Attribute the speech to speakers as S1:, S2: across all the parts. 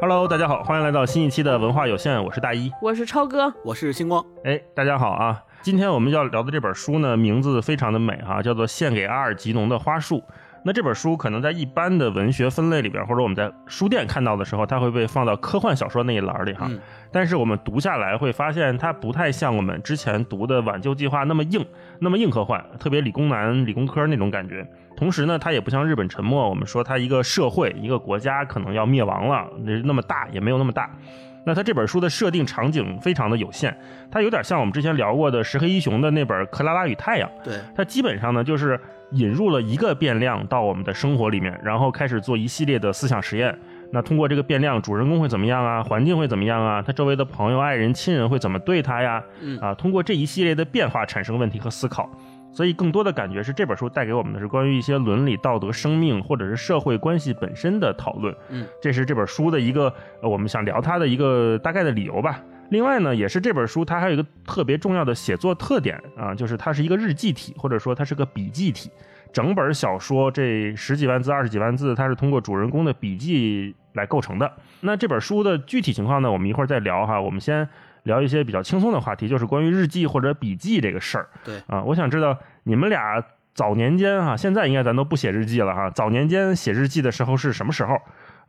S1: Hello，大家好，欢迎来到新一期的文化有限，我是大一，
S2: 我是超哥，
S3: 我是星光。
S1: 哎，大家好啊！今天我们要聊的这本书呢，名字非常的美哈，叫做《献给阿尔吉农的花束》。那这本书可能在一般的文学分类里边，或者我们在书店看到的时候，它会被放到科幻小说那一栏里哈。但是我们读下来会发现，它不太像我们之前读的《挽救计划》那么硬，那么硬科幻，特别理工男、理工科那种感觉。同时呢，它也不像《日本沉没》，我们说它一个社会、一个国家可能要灭亡了，那么大也没有那么大。那它这本书的设定场景非常的有限，它有点像我们之前聊过的石黑一雄的那本《克拉拉与太阳》。
S3: 对，
S1: 它基本上呢就是。引入了一个变量到我们的生活里面，然后开始做一系列的思想实验。那通过这个变量，主人公会怎么样啊？环境会怎么样啊？他周围的朋友、爱人、亲人会怎么对他呀？啊，通过这一系列的变化产生问题和思考。所以更多的感觉是这本书带给我们的是关于一些伦理、道德、生命或者是社会关系本身的讨论。
S3: 嗯，
S1: 这是这本书的一个我们想聊它的一个大概的理由吧。另外呢，也是这本书它还有一个特别重要的写作特点啊，就是它是一个日记体，或者说它是个笔记体。整本小说这十几万字、二十几万字，它是通过主人公的笔记来构成的。那这本书的具体情况呢，我们一会儿再聊哈。我们先聊一些比较轻松的话题，就是关于日记或者笔记这个事儿。
S3: 对
S1: 啊，我想知道你们俩早年间哈，现在应该咱都不写日记了哈。早年间写日记的时候是什么时候？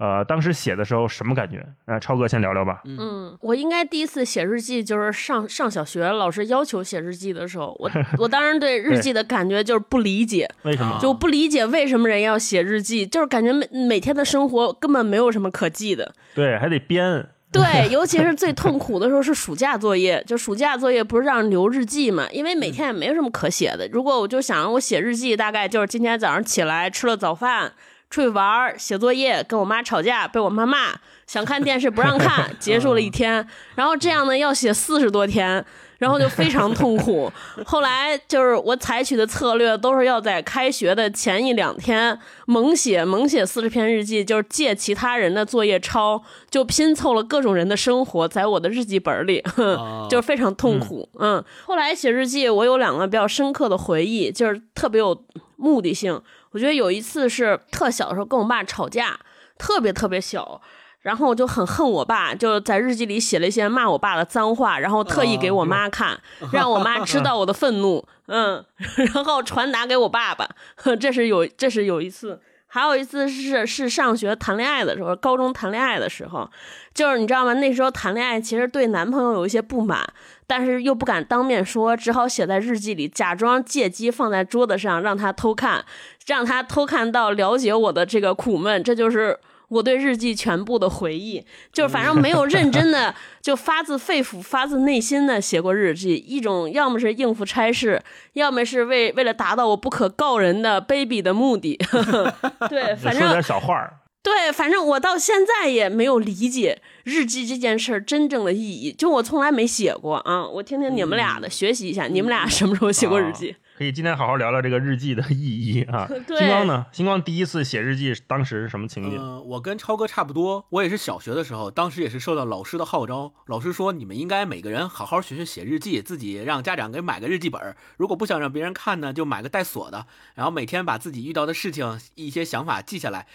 S1: 呃，当时写的时候什么感觉？呃，超哥先聊聊吧。
S2: 嗯，我应该第一次写日记就是上上小学，老师要求写日记的时候，我 我当时对日记的感觉就是不理解，
S1: 为什么？
S2: 就不理解为什么人要写日记，就是感觉每每天的生活根本没有什么可记的。
S1: 对，还得编。
S2: 对，尤其是最痛苦的时候是暑假作业，就暑假作业不是让留日记嘛？因为每天也没有什么可写的。如果我就想我写日记，大概就是今天早上起来吃了早饭。出去玩写作业，跟我妈吵架，被我妈骂，想看电视不让看，结束了一天。然后这样呢，要写四十多天，然后就非常痛苦。后来就是我采取的策略，都是要在开学的前一两天猛写，猛写四十篇日记，就是借其他人的作业抄，就拼凑了各种人的生活在我的日记本里，就是非常痛苦。嗯，后来写日记，我有两个比较深刻的回忆，就是特别有目的性。我觉得有一次是特小的时候跟我爸吵架，特别特别小，然后我就很恨我爸，就在日记里写了一些骂我爸的脏话，然后特意给我妈看，让我妈知道我的愤怒，嗯，然后传达给我爸爸。这是有，这是有一次，还有一次是是上学谈恋爱的时候，高中谈恋爱的时候，就是你知道吗？那时候谈恋爱其实对男朋友有一些不满。但是又不敢当面说，只好写在日记里，假装借机放在桌子上，让他偷看，让他偷看到了解我的这个苦闷。这就是我对日记全部的回忆，就是反正没有认真 的，就发自肺腑、发自内心的写过日记。一种要么是应付差事，要么是为为了达到我不可告人的卑鄙的目的。对，反正
S1: 说点小话
S2: 对，反正我到现在也没有理解。日记这件事儿真正的意义，就我从来没写过啊！我听听你们俩的，学习一下，你们俩什么时候写过日记？
S1: 可以今天好好聊聊这个日记的意义啊！星光呢？星光第一次写日记，当时是什么情景？
S3: 呃，我跟超哥差不多，我也是小学的时候，当时也是受到老师的号召，老师说你们应该每个人好好学学写日记，自己让家长给买个日记本，如果不想让别人看呢，就买个带锁的，然后每天把自己遇到的事情、一些想法记下来。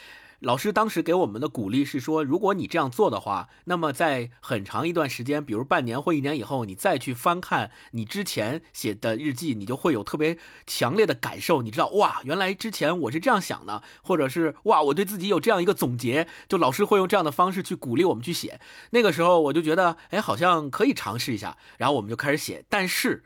S3: 老师当时给我们的鼓励是说，如果你这样做的话，那么在很长一段时间，比如半年或一年以后，你再去翻看你之前写的日记，你就会有特别强烈的感受。你知道，哇，原来之前我是这样想的，或者是哇，我对自己有这样一个总结。就老师会用这样的方式去鼓励我们去写。那个时候我就觉得，哎，好像可以尝试一下。然后我们就开始写，但是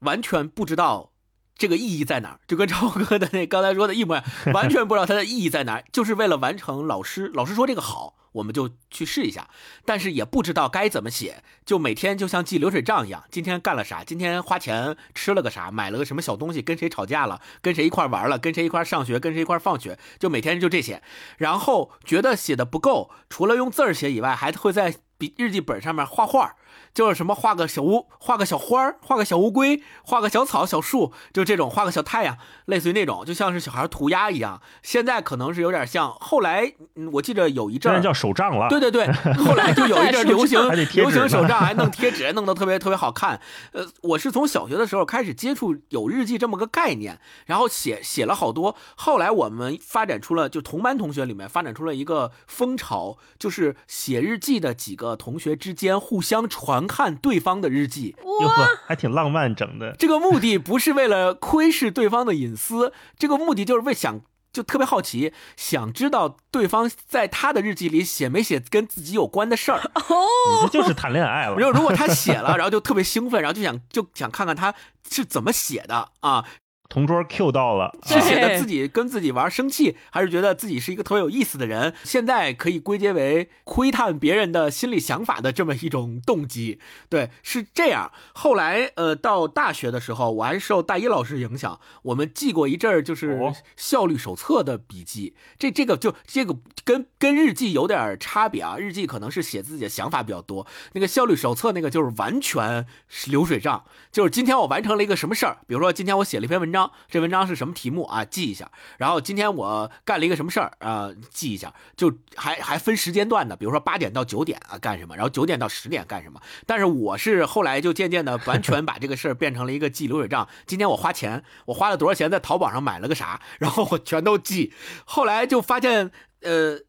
S3: 完全不知道。这个意义在哪儿？就跟超哥的那刚才说的一模一样，完全不知道它的意义在哪儿，就是为了完成老师老师说这个好，我们就去试一下，但是也不知道该怎么写，就每天就像记流水账一样，今天干了啥？今天花钱吃了个啥？买了个什么小东西？跟谁吵架了？跟谁一块玩了？跟谁一块上学？跟谁一块放学？就每天就这些，然后觉得写的不够，除了用字儿写以外，还会在笔日记本上面画画，就是什么画个小乌，画个小花儿，画个小乌龟，画个小草、小树，就这种画个小太阳，类似于那种，就像是小孩涂鸦一样。现在可能是有点像，后来嗯我记得有一阵儿
S1: 叫手账了。
S3: 对对对，后来就有一阵儿流行 流行手账，还弄贴纸，弄得特别特别好看。呃，我是从小学的时候开始接触有日记这么个概念，然后写写了好多。后来我们发展出了，就同班同学里面发展出了一个风潮，就是写日记的几个同学之间互相传看对方的日记。
S1: 哟呵，还挺浪漫整的。
S3: 这个目的不是为了窥视对方的隐私，这个目的就是为想就特别好奇，想知道对方在他的日记里写没写跟自己有关的事儿。
S1: 你这就是谈恋爱了
S3: 然。后如果他写了，然后就特别兴奋，然后就想就想看看他是怎么写的啊，
S1: 同桌 Q 到了，
S3: 是写的
S2: 对
S3: 自己跟自己玩生气，还是觉得自己是一个特别有意思的人？现在可以归结为窥探别人的心理想法的这么一种动机。对，是这样。后来呃，到大学的时候，我还受大一老师影响，我们记过一阵儿就是
S1: 哦
S3: 效率手册的笔记。这这个就这个跟跟日记有点差别啊，日记可能是写自己的想法比较多，那个效率手册那个就是完全流水账，就是今天我完成了一个什么事儿，比如说今天我写了一篇文章，这文章是什么题目啊，记一下。然后今天我干了一个什么事儿啊、记一下，就还还分时间段的，比如说八点到九点啊干什么，然后九点到十点干什么。但是我是后来就渐渐的完全把这个事儿变成了一个记流水账。今天我花钱，我花了多少钱在淘宝上买了个啥，然后我全都记。后来就发现，呃。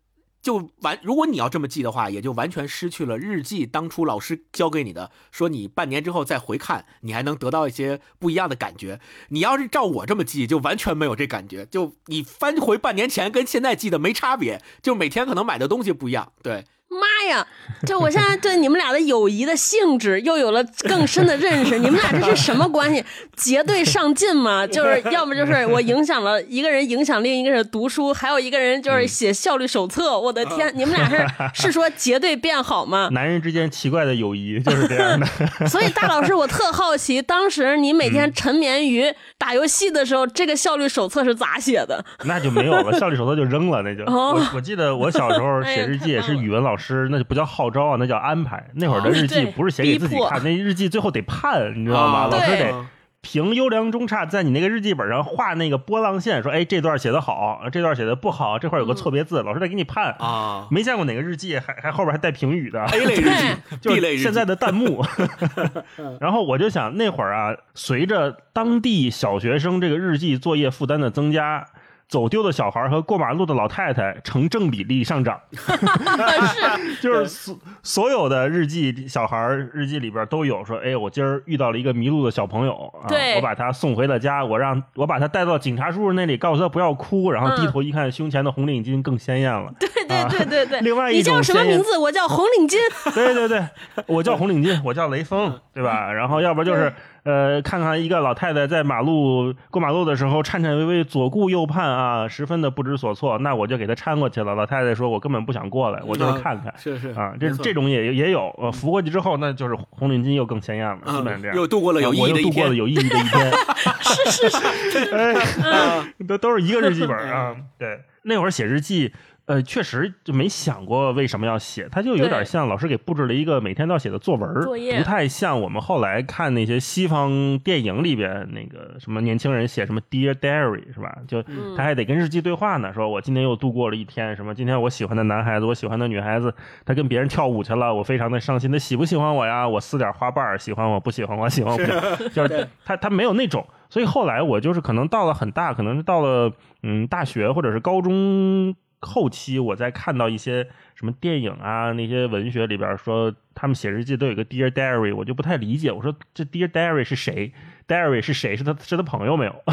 S3: 就完，如果你要这么记的话，也就完全失去了日记当初老师教给你的，说你半年之后再回看，你还能得到一些不一样的感觉。你要是照我这么记，就完全没有这感觉。就你翻回半年前跟现在记的没差别，就每天可能买的东西不一样。对，
S2: 妈呀！这我现在对你们俩的友谊的性质又有了更深的认识。你们俩这是什么关系？结对上进吗？就是要么就是我影响了一个人，影响另一个人读书，还有一个人就是写效率手册。我的天，你们俩是是说结对变好吗？
S1: 男人之间奇怪的友谊就是这样的。
S2: 所以大老师，我特好奇，当时你每天沉眠于打游戏的时候，这个效率手册是咋写的？
S1: 那就没有了，效率手册就扔了，那就。
S2: 哦
S1: 我我记得我小时候写日记也是语文老师，那就不叫号召啊，那叫安排。那会儿的
S2: 哦
S1: 日记不是写给自己看，那日记最后得判，你知道吗？
S3: 啊
S1: 老师得评优良中差，在你那个日记本上画那个波浪线，说哎这段写的好，这段写的不好，这块有个错别字，老师得给你判。
S3: 啊
S1: 没见过哪个日记还还后边还带评语的
S3: ，，A 类日记
S1: 就
S3: ，B 类日记，
S1: 是现在的弹幕。然后我就想，那会儿啊，随着当地小学生这个日记作业负担的增加，走丢的小孩和过马路的老太太成正比例上涨，
S2: 是
S1: 就是所所有的日记小孩日记里边都有说，哎，我今儿遇到了一个迷路的小朋友我把他送回了家，我让我把他带到警察叔叔那里，告诉他不要哭，然后低头一看，胸前的红领巾更鲜艳了。
S2: 对对对对对。
S1: 另外一
S2: 你叫
S1: 种
S2: 什么名字？我叫红领巾。
S1: 对对对，我叫红领巾，我叫雷锋，对吧？然后要不就是呃，看看一个老太太在马路过马路的时候颤颤巍巍左顾右盼啊，十分的不知所措，那我就给她搀过去了。老太太说：“我根本不想过来，我就是看看。
S3: 是是
S1: 啊，这这种也也有，呃，扶过去之后，那就是红领巾又更鲜艳了，基本上这
S3: 嗯，
S1: 样。
S3: 又度过了有意
S1: 我又
S3: 义的一天。
S1: 度过了有意义的一天，
S2: 是是是，
S1: 哎，
S3: 啊
S1: 都都是一个日记本啊。对，那会儿写日记，呃，确实就没想过为什么要写，他就有点像老师给布置了一个每天都要写的作文，
S2: 作业
S1: 不太像我们后来看那些西方电影里边那个什么年轻人写什么 Dear Diary 是吧？就
S2: 嗯
S1: 他还得跟日记对话呢，说我今天又度过了一天，什么今天我喜欢的男孩子，我喜欢的女孩子，他跟别人跳舞去了，我非常的伤心，他喜不喜欢我呀？我撕点花瓣儿，喜欢我不喜欢我，喜欢我 就是他他没有那种。所以后来我就是可能到了很大，可能是到了嗯大学或者是高中后期，我在看到一些什么电影啊那些文学里边说他们写日记都有一个 Dear Diary，我就不太理解。我说这 Dear Diary 是谁？Diary 是谁？是他是他朋友没有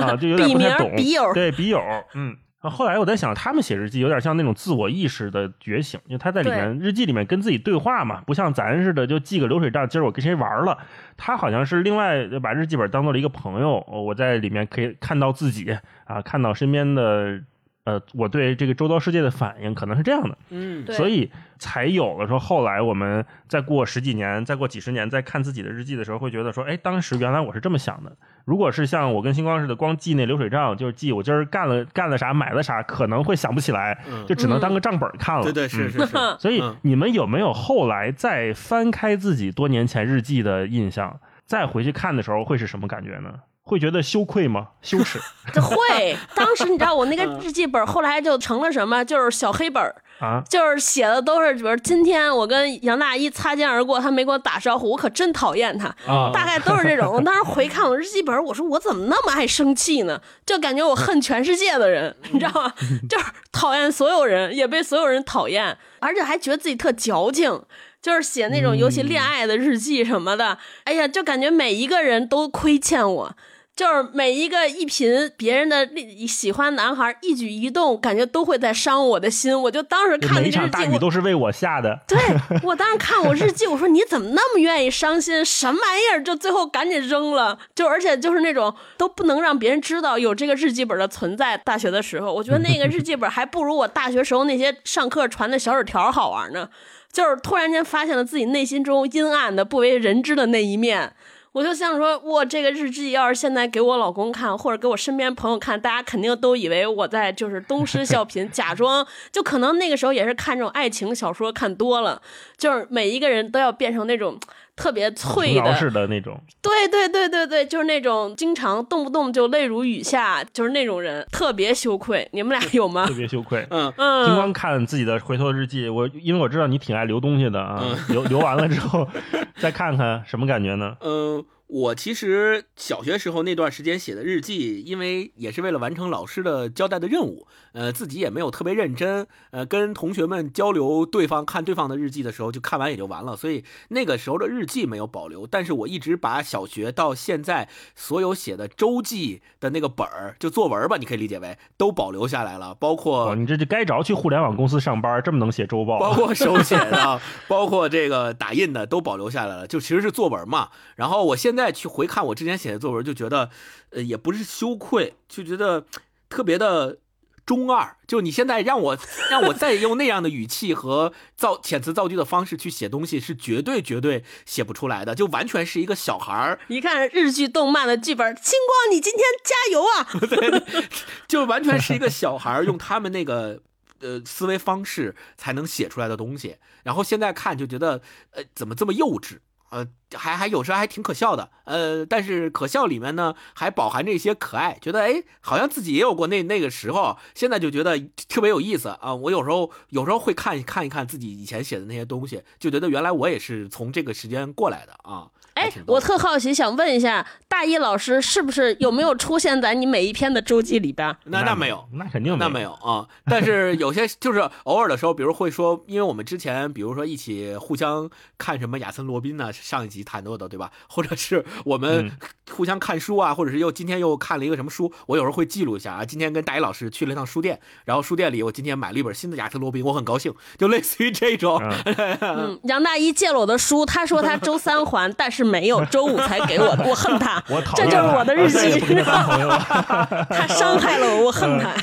S1: 啊？就有点不太懂。
S2: 笔友
S1: 对笔友，嗯。啊后来我在想，他们写日记有点像那种自我意识的觉醒，因为他在里面日记里面跟自己对话嘛，不像咱似的就记个流水账，今儿我跟谁玩了。他好像是另外把日记本当做了一个朋友，哦我在里面可以看到自己啊，看到身边的呃，我对这个周遭世界的反应可能是这样的，
S3: 嗯
S1: 所以才有了说后来我们再过十几年、再过几十年，再看自己的日记的时候，会觉得说，哎，当时原来我是这么想的。如果是像我跟星光似的，光记那流水账，就是记我今儿干了干了啥、买了啥，可能会想不起来，
S3: 嗯
S1: 就只能当个账本看了。
S3: 对对是
S1: 嗯
S3: 是是，
S1: 所以
S3: 嗯
S1: 你们有没有后来再翻开自己多年前日记的印象，再回去看的时候会是什么感觉呢？会觉得羞愧吗？羞耻
S2: 这会，当时你知道我那个 日记本后来就成了什么？就是小黑本儿，
S1: 啊？
S2: 就是写的都是，比如今天我跟杨大一擦肩而过，他没跟我打招呼，我可真讨厌他。
S1: 啊
S2: 大概都是这种。我当时回看我日记本，我说我怎么那么爱生气呢？就感觉我恨全世界的人，你知道吗？就是讨厌所有人，也被所有人讨厌，而且还觉得自己特矫情。就是写那种尤其恋爱的日记什么的，哎呀，就感觉每一个人都亏欠我。就是每一个一颦别人的喜欢男孩一举一动，感觉都会在伤我的心。我就当时看那个日记，我
S1: 场大雨都是为我下的。
S2: 对 我当时看我日记，我说你怎么那么愿意伤心？什么玩意儿？就最后赶紧扔了。就而且就是那种都不能让别人知道有这个日记本的存在。大学的时候，我觉得那个日记本还不如我大学时候那些上课传的小纸条好玩呢。就是突然间发现了自己内心中阴暗的不为人知的那一面。我就想说，我这个日记要是现在给我老公看，或者给我身边朋友看，大家肯定都以为我在就是东施效颦，假装就可能那个时候也是看这种爱情小说看多了，就是每一个人都要变成那种特别脆的，
S1: 式的那种，
S2: 对对对对对，就是那种经常动不动就泪如雨下，就是那种人，特别羞愧。你们俩有吗
S1: 特？别羞愧。
S3: 嗯
S2: 嗯。
S1: 金，光看自己的回头日记，我因为我知道你挺爱留东西的啊，
S3: 嗯
S1: 留留完了之后 再看看什么感觉呢？
S3: 嗯，我其实小学时候那段时间写的日记，因为也是为了完成老师的交代的任务，呃，自己也没有特别认真，呃，跟同学们交流对方看对方的日记的时候，就看完也就完了，所以那个时候的日记没有保留，但是我一直把小学到现在所有写的周记的那个本儿，就作文吧，你可以理解为都保留下来了，包括
S1: 哦，你这就该着去互联网公司上班，这么能写周报，
S3: 包括手写的，包括这个打印的都保留下来了，就其实是作文嘛。然后我现在去回看我之前写的作文，就觉得，呃，也不是羞愧，就觉得特别的中二。就你现在让我 让我再用那样的语气和造遣词造句的方式去写东西，是绝对绝对写不出来的，就完全是一个小孩儿，
S2: 一看日剧、动漫的剧本，星光，你今天加油啊！
S3: 就完全是一个小孩儿用他们那个呃思维方式才能写出来的东西。然后现在看就觉得，呃，怎么这么幼稚？呃，还还有时候还挺可笑的，呃，但是可笑里面呢还饱含着一些可爱，觉得哎，好像自己也有过那那个时候，现在就觉得特别有意思啊。我有时候有时候会看看一看自己以前写的那些东西，就觉得原来我也是从这个时间过来的啊。还
S2: 哎我特好奇，想问一下，大一老师是不是有没有出现在你每一篇的周记里边？
S3: 那那没有，
S1: 那肯定
S3: 那没有啊，但是有些就是偶尔的时候，比如会说，因为我们之前比如说一起互相看什么亚森罗宾呢，上一集谈到的，对吧？或者是我们
S1: 嗯
S3: 互相看书啊，或者是又今天又看了一个什么书，我有时候会记录一下啊。今天跟大一老师去了一趟书店，然后书店里我今天买了一本新的亚森罗宾，我很高兴，就类似于这种。
S2: 嗯，杨大一借了我的书，他说他周三还，但是没有，周五才给我的，我恨他，
S1: 我讨
S2: 这就是我的日记。
S1: 他
S2: 伤害了我，我恨他。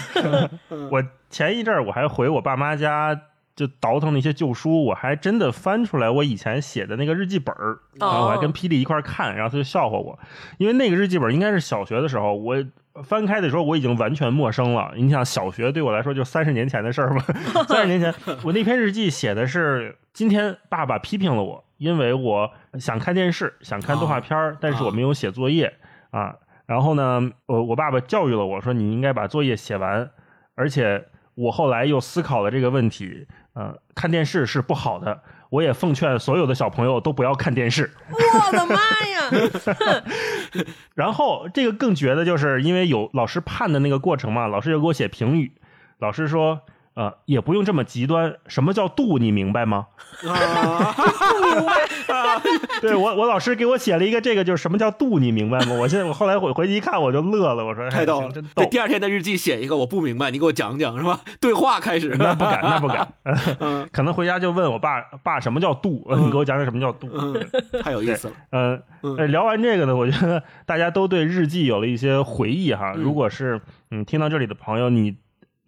S1: 我前一阵儿我还回我爸妈家，就倒腾那些旧书，我还真的翻出来我以前写的那个日记本儿，然后我还跟霹雳一块儿看，然后他就笑话我，因为那个日记本应该是小学的时候，我翻开的时候我已经完全陌生了。你想，小学对我来说就三十年前的事儿嘛，三十年前，我那篇日记写的是今天爸爸批评了我，因为我想看电视，想看动画片儿，但是我没有写作业啊。然后呢，我我爸爸教育了我说，你应该把作业写完，而且我后来又思考了这个问题，呃，看电视是不好的。我也奉劝所有的小朋友都不要看电视。
S2: 我的妈呀！
S1: 然后这个更绝的就是，因为有老师判的那个过程嘛，老师又给我写评语，老师说，呃，也不用这么极端。什么叫度？你明白吗？
S3: 啊，
S1: 对我，我老师给我写了一个这个，就是什么叫度？你明白吗？我现在我后来回回去一看，我就乐了，我说
S3: 太逗了
S1: 真！逗
S3: 对，。第二天的日记写一个，我不明白，你给我讲讲是吧？对话开始，
S1: 那不敢，那不敢。
S3: 嗯
S1: 可能回家就问我爸，爸什么叫度？你给我讲讲什么叫度？
S3: 嗯，太有意思了。
S1: 嗯，聊完这个呢，我觉得大家都对日记有了一些回忆哈。
S3: 嗯
S1: 如果是嗯听到这里的朋友，你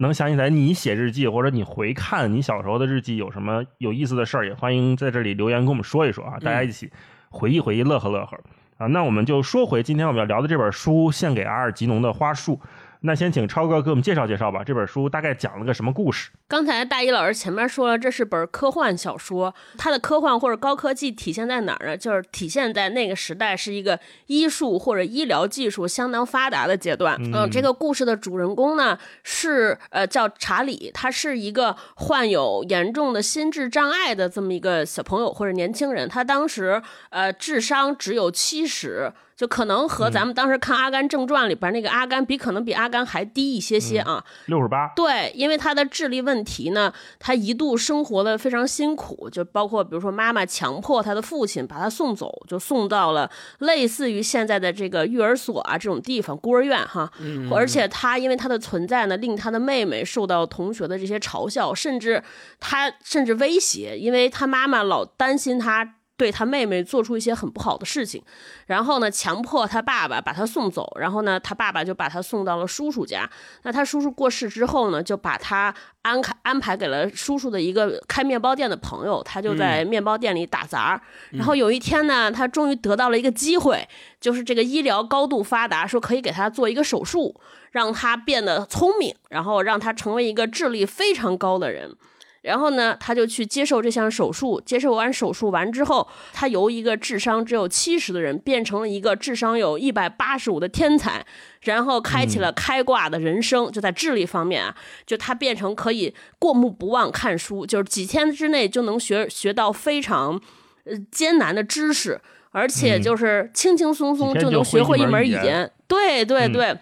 S1: 能想起来你写日记或者你回看你小时候的日记有什么有意思的事儿，也欢迎在这里留言跟我们说一说啊，大家一起回忆回忆，乐呵乐呵啊。那我们就说回今天我们要聊的这本书《献给阿尔吉农的花束》。那先请超哥给我们介绍介绍吧，这本书大概讲了个什么故事？
S2: 刚才大一老师前面说了，这是本科幻小说，它的科幻或者高科技体现在哪儿呢？就是体现在那个时代是一个医术或者医疗技术相当发达的阶段。嗯，这个故事的主人公呢是呃叫查理，他是一个患有严重的心智障碍的这么一个小朋友或者年轻人，他当时呃智商只有七十。就可能和咱们当时看《阿甘正传》里边那个阿甘比，可能比阿甘还低一些些啊，
S1: 六十八。
S2: 对，因为他的智力问题呢，他一度生活的非常辛苦，就包括比如说妈妈强迫他的父亲把他送走，就送到了类似于现在的这个育儿所啊这种地方，孤儿院哈。
S3: 嗯。
S2: 而且他因为他的存在呢，令他的妹妹受到同学的这些嘲笑，甚至他甚至威胁，因为他妈妈老担心他。对他妹妹做出一些很不好的事情，然后呢，强迫他爸爸把他送走，然后呢，他爸爸就把他送到了叔叔家。那他叔叔过世之后呢，就把他安排安排给了叔叔的一个开面包店的朋友，他就在面包店里打杂。然后有一天呢，他终于得到了一个机会，就是这个医疗高度发达，说可以给他做一个手术，让他变得聪明，然后让他成为一个智力非常高的人。然后呢，他就去接受这项手术。接受完手术完之后，他由一个智商只有七十的人变成了一个智商有一百八十五的天才，然后开启了开挂的人生。就在智力方面啊，就他变成可以过目不忘看书，就是几天之内就能学学到非常呃艰难的知识，而且就是轻轻松松就能学会一门语言。对对对。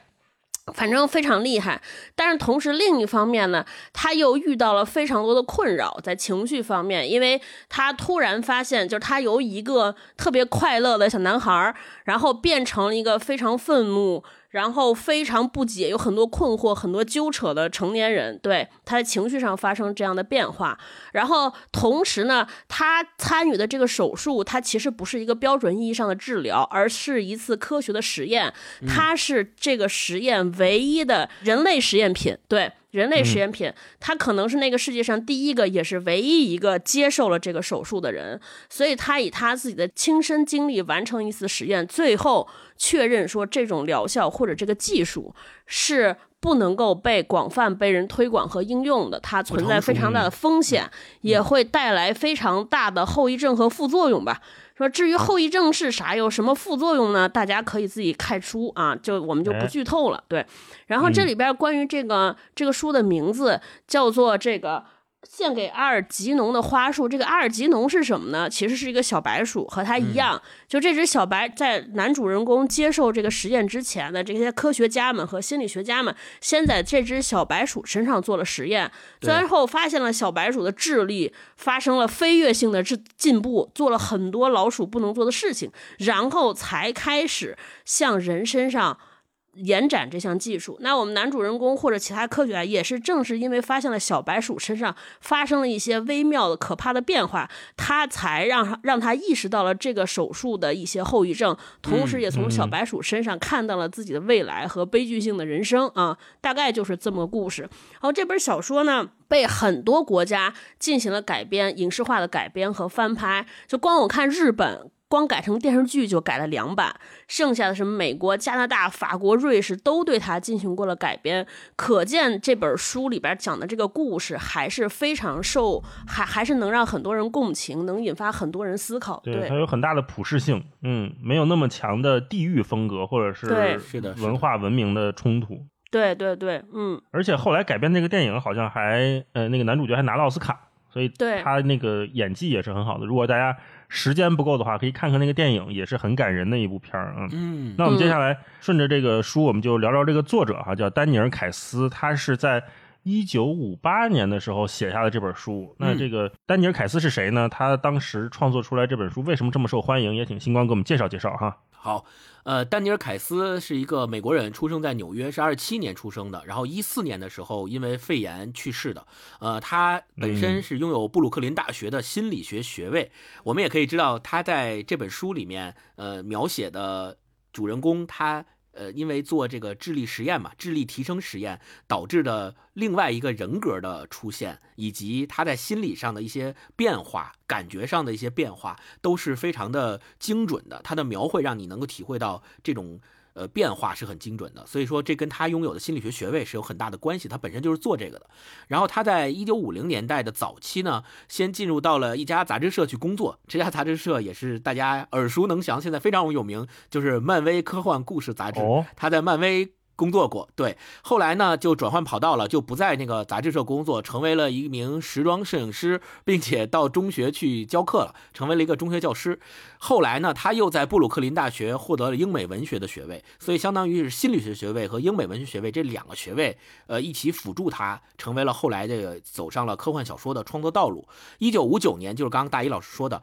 S2: 反正非常厉害，但是同时另一方面呢，他又遇到了非常多的困扰，在情绪方面，因为他突然发现，就是他由一个特别快乐的小男孩，然后变成了一个非常愤怒。然后非常不解，有很多困惑，很多纠扯的成年人，对他的情绪上发生这样的变化。然后同时呢，他参与的这个手术，它其实不是一个标准意义上的治疗，而是一次科学的实验。它是这个实验唯一的人类实验品，对。人类实验品，他可能是那个世界上第一个，也是唯一一个接受了这个手术的人，所以他以他自己的亲身经历完成一次实验，最后确认说这种疗效或者这个技术是不能够被广泛被人推广和应用的，它存在非常大的风险，也会带来非常大的后遗症和副作用吧。说至于后遗症是啥，有什么副作用呢？大家可以自己看书啊，就我们就不剧透了。对，然后这里边关于这个这个书的名字叫做这个。献给阿尔吉农的花束，这个阿尔吉农是什么呢？其实是一个小白鼠，和它一样。就这只小白，在男主人公接受这个实验之前的这些科学家们和心理学家们，先在这只小白鼠身上做了实验，最后发现了小白鼠的智力发生了飞跃性的进进步，做了很多老鼠不能做的事情，然后才开始向人身上。延展这项技术，那我们男主人公或者其他科学家也是正是因为发现了小白鼠身上发生了一些微妙的、可怕的变化，他才让让他意识到了这个手术的一些后遗症，同时也从小白鼠身上看到了自己的未来和悲剧性的人生啊，大概就是这么个故事。然后这本小说呢，被很多国家进行了改编、影视化的改编和翻拍，就光我看日本。光改成电视剧就改了两版，剩下的什么美国、加拿大、法国、瑞士都对它进行过了改编，可见这本书里边讲的这个故事还是非常受，还还是能让很多人共情，能引发很多人思考。对，
S1: 它有很大的普适性，嗯，没有那么强的地域风格或者是
S3: 是的
S1: 文化文明的冲突。
S2: 对对对，嗯。
S1: 而且后来改编那个电影好像还，呃，那个男主角还拿了奥斯卡，所以他那个演技也是很好的。如果大家。时间不够的话，可以看看那个电影，也是很感人的一部片儿啊。
S3: 嗯，
S1: 那我们接下来顺着这个书，我们就聊聊这个作者哈，叫丹尼尔·凯斯，他是在一九五八年的时候写下的这本书。那这个丹尼尔·凯斯是谁呢？他当时创作出来这本书为什么这么受欢迎？也请星光给我们介绍介绍哈。
S3: 好。呃，丹尼尔·凯斯是一个美国人，出生在纽约，是二七年出生的，然后一四年的时候因为肺炎去世的。呃，他本身是拥有布鲁克林大学的心理学学位。我们也可以知道，他在这本书里面，呃，描写的主人公他。呃，因为做这个智力实验嘛，智力提升实验导致的另外一个人格的出现，以及他在心理上的一些变化、感觉上的一些变化，都是非常的精准的。他的描绘让你能够体会到这种。呃，变化是很精准的，所以说这跟他拥有的心理学学位是有很大的关系。他本身就是做这个的。然后他在一九五零年代的早期呢，先进入到了一家杂志社去工作。这家杂志社也是大家耳熟能详，现在非常有名，就是漫威科幻故事杂志。他在漫威。工作过，对，后来呢就转换跑道了，就不在那个杂志社工作，成为了一名时装摄影师，并且到中学去教课了，成为了一个中学教师。后来呢，他又在布鲁克林大学获得了英美文学的学位，所以相当于是心理学学位和英美文学学位这两个学位，呃，一起辅助他，成为了后来这个走上了科幻小说的创作道路。一九五九年，就是刚刚大一老师说的。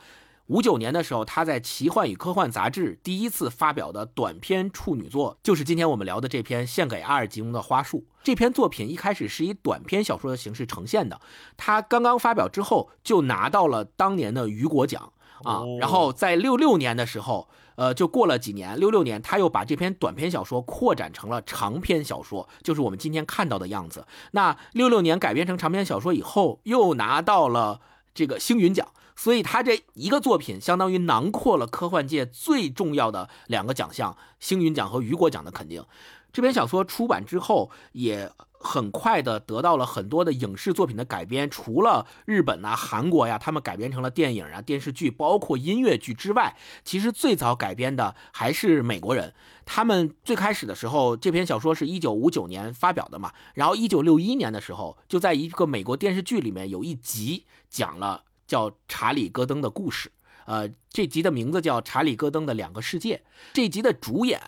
S3: 五九年的时候，他在《奇幻与科幻》杂志第一次发表的短篇处女作，就是今天我们聊的这篇《献给阿尔吉翁的花束》。这篇作品一开始是以短篇小说的形式呈现的，他刚刚发表之后就拿到了当年的雨果奖啊。然后在六六年的时候，呃，就过了几年，六六年他又把这篇短篇小说扩展成了长篇小说，就是我们今天看到的样子。那六六年改编成长篇小说以后，又拿到了这个星云奖。所以他这一个作品相当于囊括了科幻界最重要的两个奖项——星云奖和雨果奖的肯定。这篇小说出版之后，也很快的得到了很多的影视作品的改编。除了日本啊、韩国呀，他们改编成了电影啊、电视剧，包括音乐剧之外，其实最早改编的还是美国人。他们最开始的时候，这篇小说是一九五九年发表的嘛，然后一九六一年的时候，就在一个美国电视剧里面有一集讲了。叫查理·戈登的故事，呃，这集的名字叫《查理·戈登的两个世界》。这集的主演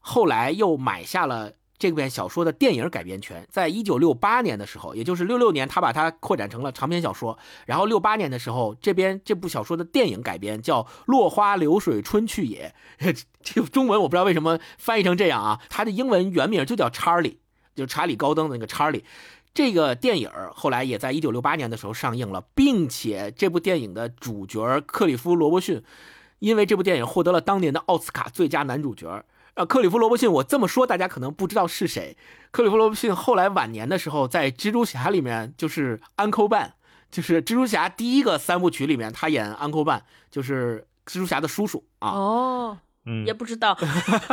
S3: 后来又买下了这篇小说的电影改编权，在一九六八年的时候，也就是六六年，他把它扩展成了长篇小说。然后六八年的时候，这边这部小说的电影改编叫《落花流水春去也》，这中文我不知道为什么翻译成这样啊，它的英文原名就叫查理，就查理·高登的那个查理。这个电影后来也在一九六八年的时候上映了，并且这部电影的主角克里夫·罗伯逊，因为这部电影获得了当年的奥斯卡最佳男主角。呃，克里夫·罗伯逊，我这么说大家可能不知道是谁。克里夫·罗伯逊后来晚年的时候，在蜘蛛侠里面就是 Uncle Ben，就是蜘蛛侠第一个三部曲里面他演 Uncle Ben，就是蜘蛛侠的叔叔啊。
S2: 哦。嗯，也不知道，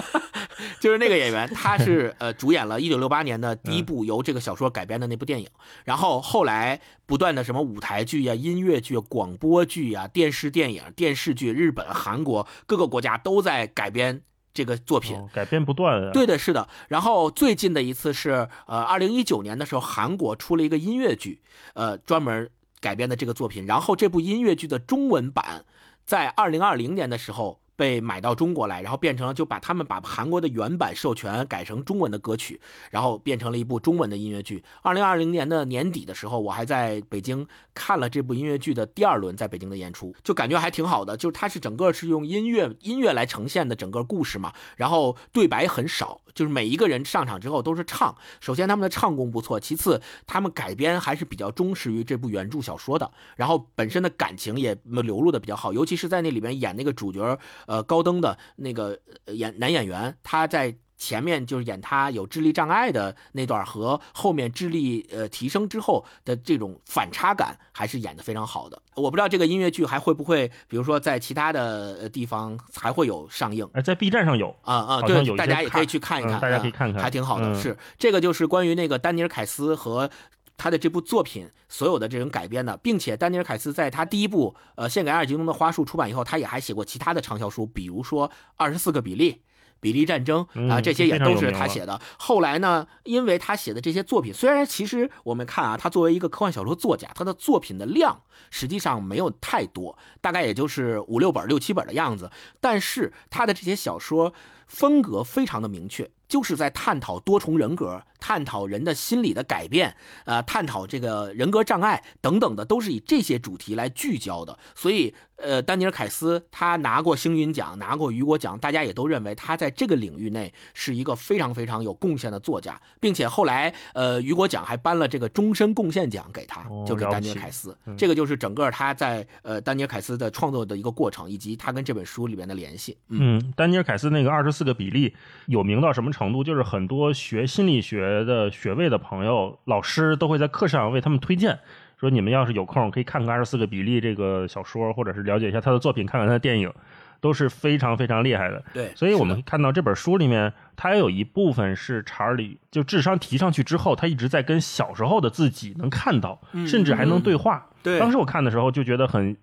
S3: 就是那个演员，他是 呃主演了一九六八年的第一部由这个小说改编的那部电影，然后后来不断的什么舞台剧呀、音乐剧、广播剧呀、电视电影、电视剧，日本、韩国各个国家都在改编这个作品，
S1: 改编不断。
S3: 对的，是的。然后最近的一次是呃二零一九年的时候，韩国出了一个音乐剧，呃专门改编的这个作品，然后这部音乐剧的中文版在二零二零年的时候。被买到中国来，然后变成了就把他们把韩国的原版授权改成中文的歌曲，然后变成了一部中文的音乐剧。二零二零年的年底的时候，我还在北京看了这部音乐剧的第二轮在北京的演出，就感觉还挺好的。就是它是整个是用音乐音乐来呈现的整个故事嘛，然后对白很少，就是每一个人上场之后都是唱。首先他们的唱功不错，其次他们改编还是比较忠实于这部原著小说的，然后本身的感情也流露的比较好，尤其是在那里面演那个主角。呃，高登的那个演男演员，他在前面就是演他有智力障碍的那段，和后面智力呃提升之后的这种反差感，还是演的非常好的。我不知道这个音乐剧还会不会，比如说在其他的地方还会有上映？
S1: 在 B 站上有
S3: 啊啊，对，大家也可以去看一看，
S1: 大家可以看看，
S3: 还挺好的。是这个就是关于那个丹尼尔·凯斯和。他的这部作品所有的这种改编的，并且丹尼尔·凯斯在他第一部呃献给阿尔吉农的花束出版以后，他也还写过其他的畅销书，比如说《二十四个比利》《比利战争》啊，这些也都是他写的。后来呢，因为他写的这些作品，虽然其实我们看啊，他作为一个科幻小说作家，他的作品的量实际上没有太多，大概也就是五六本、六七本的样子，但是他的这些小说风格非常的明确。就是在探讨多重人格探讨人的心理的改变，呃，探讨这个人格障碍等等的，都是以这些主题来聚焦的。所以，呃，丹尼尔·凯斯他拿过星云奖，拿过雨果奖，大家也都认为他在这个领域内是一个非常非常有贡献的作家，并且后来，呃，雨果奖还颁了这个终身贡献奖给他，就给丹尼尔·凯斯。这个就是整个他在呃丹尼尔·凯斯的创作的一个过程，以及他跟这本书里面的联系。
S1: 嗯，丹尼尔·凯斯那个二十四个比例有名到什么程度？就是很多学心理学的学位的朋友、老师都会在课上为他们推荐，说你们要是有空可以看看二十四个比例这个小说，或者是了解一下他的作品，看看他的电影，都是非常非常厉害的。
S3: 对，
S1: 所以我们看到这本书里面，它有一部分是查理就智商提上去之后，他一直在跟小时候的自己能看到，甚至还能对话。
S3: 对，
S1: 当时我看的时候就觉得很。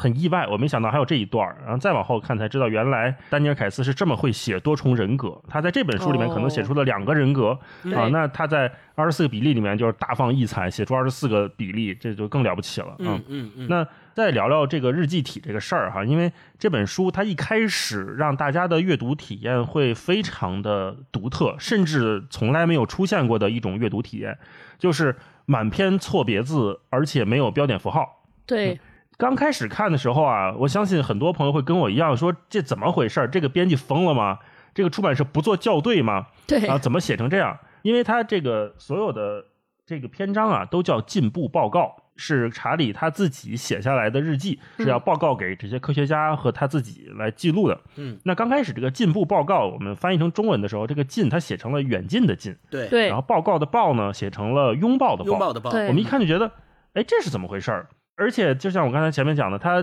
S1: 很意外，我没想到还有这一段然后再往后看才知道，原来丹尼尔·凯斯是这么会写多重人格。他在这本书里面可能写出了两个人格啊，那他在二十四个比例里面就是大放异彩，写出二十四个比例，这就更了不起了
S3: 嗯嗯嗯。
S1: 那再聊聊这个日记体这个事儿哈，因为这本书它一开始让大家的阅读体验会非常的独特，甚至从来没有出现过的一种阅读体验，就是满篇错别字，而且没有标点符号。
S2: 对。
S1: 刚开始看的时候啊，我相信很多朋友会跟我一样说：“这怎么回事？这个编辑疯了吗？这个出版社不做校对吗？
S2: 对
S1: 啊，怎么写成这样？因为他这个所有的这个篇章啊，都叫进步报告，是查理他自己写下来的日记，是要报告给这些科学家和他自己来记录的。
S3: 嗯，
S1: 那刚开始这个进步报告，我们翻译成中文的时候，这个进他写成了远近的近，
S3: 对
S2: 对，
S1: 然后报告的报呢，写成了拥抱的
S3: 拥抱的抱，
S2: 我
S1: 们一看就觉得，哎，这是怎么回事儿？而且，就像我刚才前面讲的，它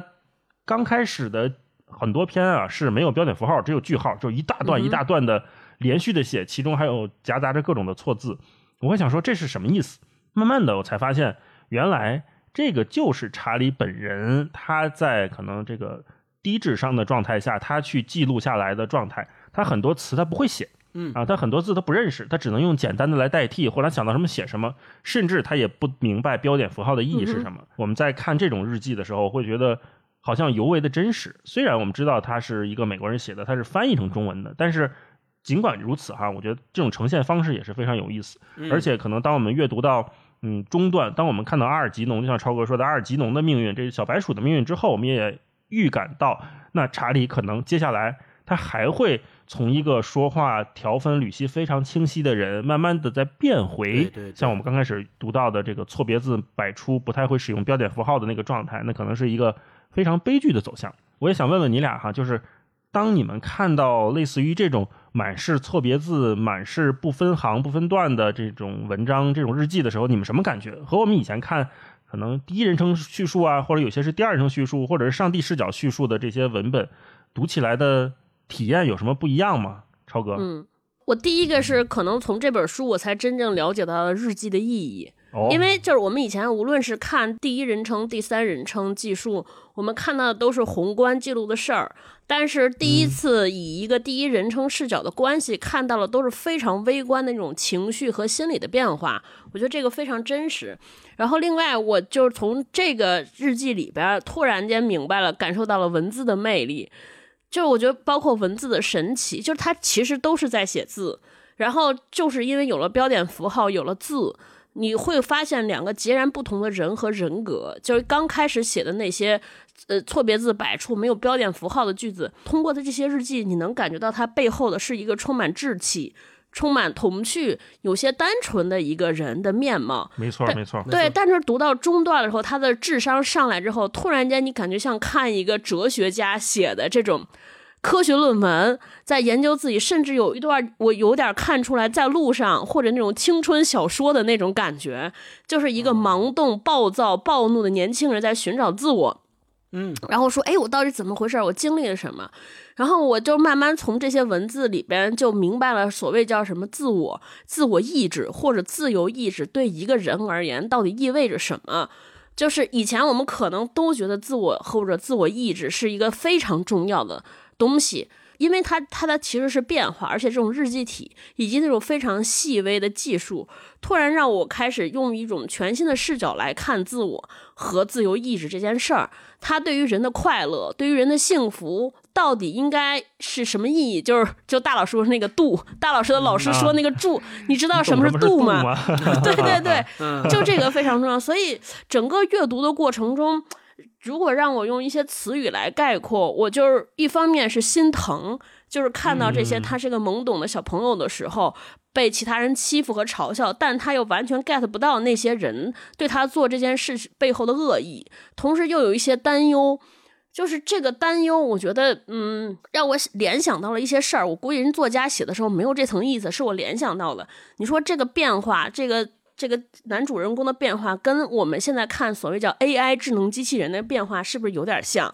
S1: 刚开始的很多篇啊是没有标点符号，只有句号，就一大段一大段的连续的写，其中还有夹杂着各种的错字。我会想说这是什么意思？慢慢的我才发现，原来这个就是查理本人他在可能这个低智商的状态下，他去记录下来的状态。他很多词他不会写。
S3: 嗯
S1: 啊，他很多字他不认识，他只能用简单的来代替，或者想到什么写什么，甚至他也不明白标点符号的意义是什么。我们在看这种日记的时候，会觉得好像尤为的真实。虽然我们知道他是一个美国人写的，他是翻译成中文的，但是尽管如此哈，我觉得这种呈现方式也是非常有意思。而且可能当我们阅读到嗯中段，当我们看到阿尔吉农，就像超哥说的阿尔吉农的命运，这小白鼠的命运之后，我们也预感到那查理可能接下来。他还会从一个说话条分缕析非常清晰的人，慢慢的在变回像我们刚开始读到的这个错别字百出、不太会使用标点符号的那个状态，那可能是一个非常悲剧的走向。我也想问问你俩哈，就是当你们看到类似于这种满是错别字、满是不分行不分段的这种文章、这种日记的时候，你们什么感觉？和我们以前看可能第一人称叙述啊，或者有些是第二人称叙述，或者是上帝视角叙述的这些文本，读起来的。体验有什么不一样吗，超哥？
S2: 嗯，我第一个是可能从这本书我才真正了解到日记的意义，因为就是我们以前无论是看第一人称、第三人称记述，我们看到的都是宏观记录的事儿，但是第一次以一个第一人称视角的关系看到了都是非常微观的那种情绪和心理的变化，我觉得这个非常真实。然后另外，我就是从这个日记里边突然间明白了，感受到了文字的魅力。就是我觉得，包括文字的神奇，就是它其实都是在写字，然后就是因为有了标点符号，有了字，你会发现两个截然不同的人和人格。就是刚开始写的那些，呃，错别字百出、没有标点符号的句子，通过他这些日记，你能感觉到他背后的是一个充满志气。充满童趣、有些单纯的一个人的面貌，
S1: 没错，没错。
S2: 对，但是读到中段的时候，他的智商上来之后，突然间你感觉像看一个哲学家写的这种科学论文，在研究自己，甚至有一段我有点看出来，在路上或者那种青春小说的那种感觉，就是一个盲动、暴躁、暴怒的年轻人在寻找自我。
S3: 嗯，
S2: 然后说，哎，我到底怎么回事？我经历了什么？然后我就慢慢从这些文字里边就明白了，所谓叫什么自我、自我意志或者自由意志，对一个人而言到底意味着什么？就是以前我们可能都觉得自我或者自我意志是一个非常重要的东西。因为它它的其实是变化，而且这种日记体以及那种非常细微的技术，突然让我开始用一种全新的视角来看自我和自由意志这件事儿。它对于人的快乐，对于人的幸福到底应该是什么意义？就是就大老师说那个度，大老师的老师说那个柱，你知道什么
S1: 是
S2: 度
S1: 吗？
S2: 对对对，
S3: 嗯
S2: 就这个非常重要。所以整个阅读的过程中，如果让我用一些词语来概括，我就是一方面是心疼，就是看到这些
S1: 嗯
S2: 他是个懵懂的小朋友的时候。被其他人欺负和嘲笑，但他又完全 get 不到那些人对他做这件事背后的恶意，同时又有一些担忧。就是这个担忧，我觉得，嗯，让我联想到了一些事儿。我估计人作家写的时候没有这层意思，是我联想到的。你说这个变化，这个这个男主人公的变化，跟我们现在看所谓叫 AI 智能机器人的变化，是不是有点像？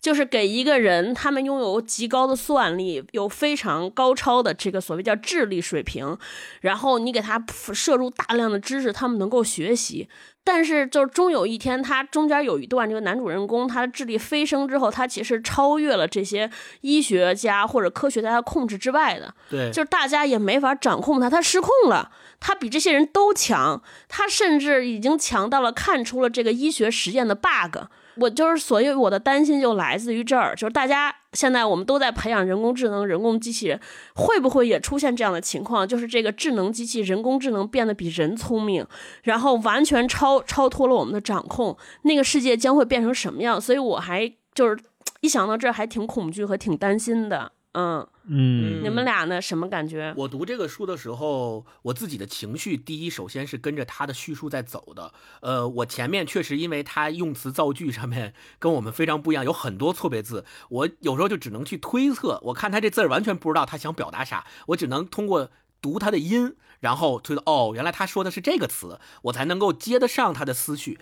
S2: 就是给一个人，他们拥有极高的算力，有非常高超的这个所谓叫智力水平，然后你给他摄入大量的知识，他们能够学习。但是，就终有一天，他中间有一段，这个男主人公他的智力飞升之后，他其实超越了这些医学家或者科学家的控制之外的。
S3: 对，
S2: 就是大家也没法掌控他，他失控了，他比这些人都强，他甚至已经强到了看出了这个医学实验的 bug。我就是，所以我的担心就来自于这儿，就是大家现在我们都在培养人工智能、人工机器人，会不会也出现这样的情况？就是这个智能机器、人工智能变得比人聪明，然后完全超超脱了我们的掌控，那个世界将会变成什么样？所以我还就是一想到这儿还挺恐惧和挺担心的。嗯，
S1: 嗯，
S2: 你们俩呢？什么感觉？
S3: 我读这个书的时候，我自己的情绪，第一，首先是跟着他的叙述在走的。呃，我前面确实因为他用词造句上面跟我们非常不一样，有很多错别字，我有时候就只能去推测。我看他这字儿完全不知道他想表达啥，我只能通过读他的音，然后推测哦，原来他说的是这个词，我才能够接得上他的思绪。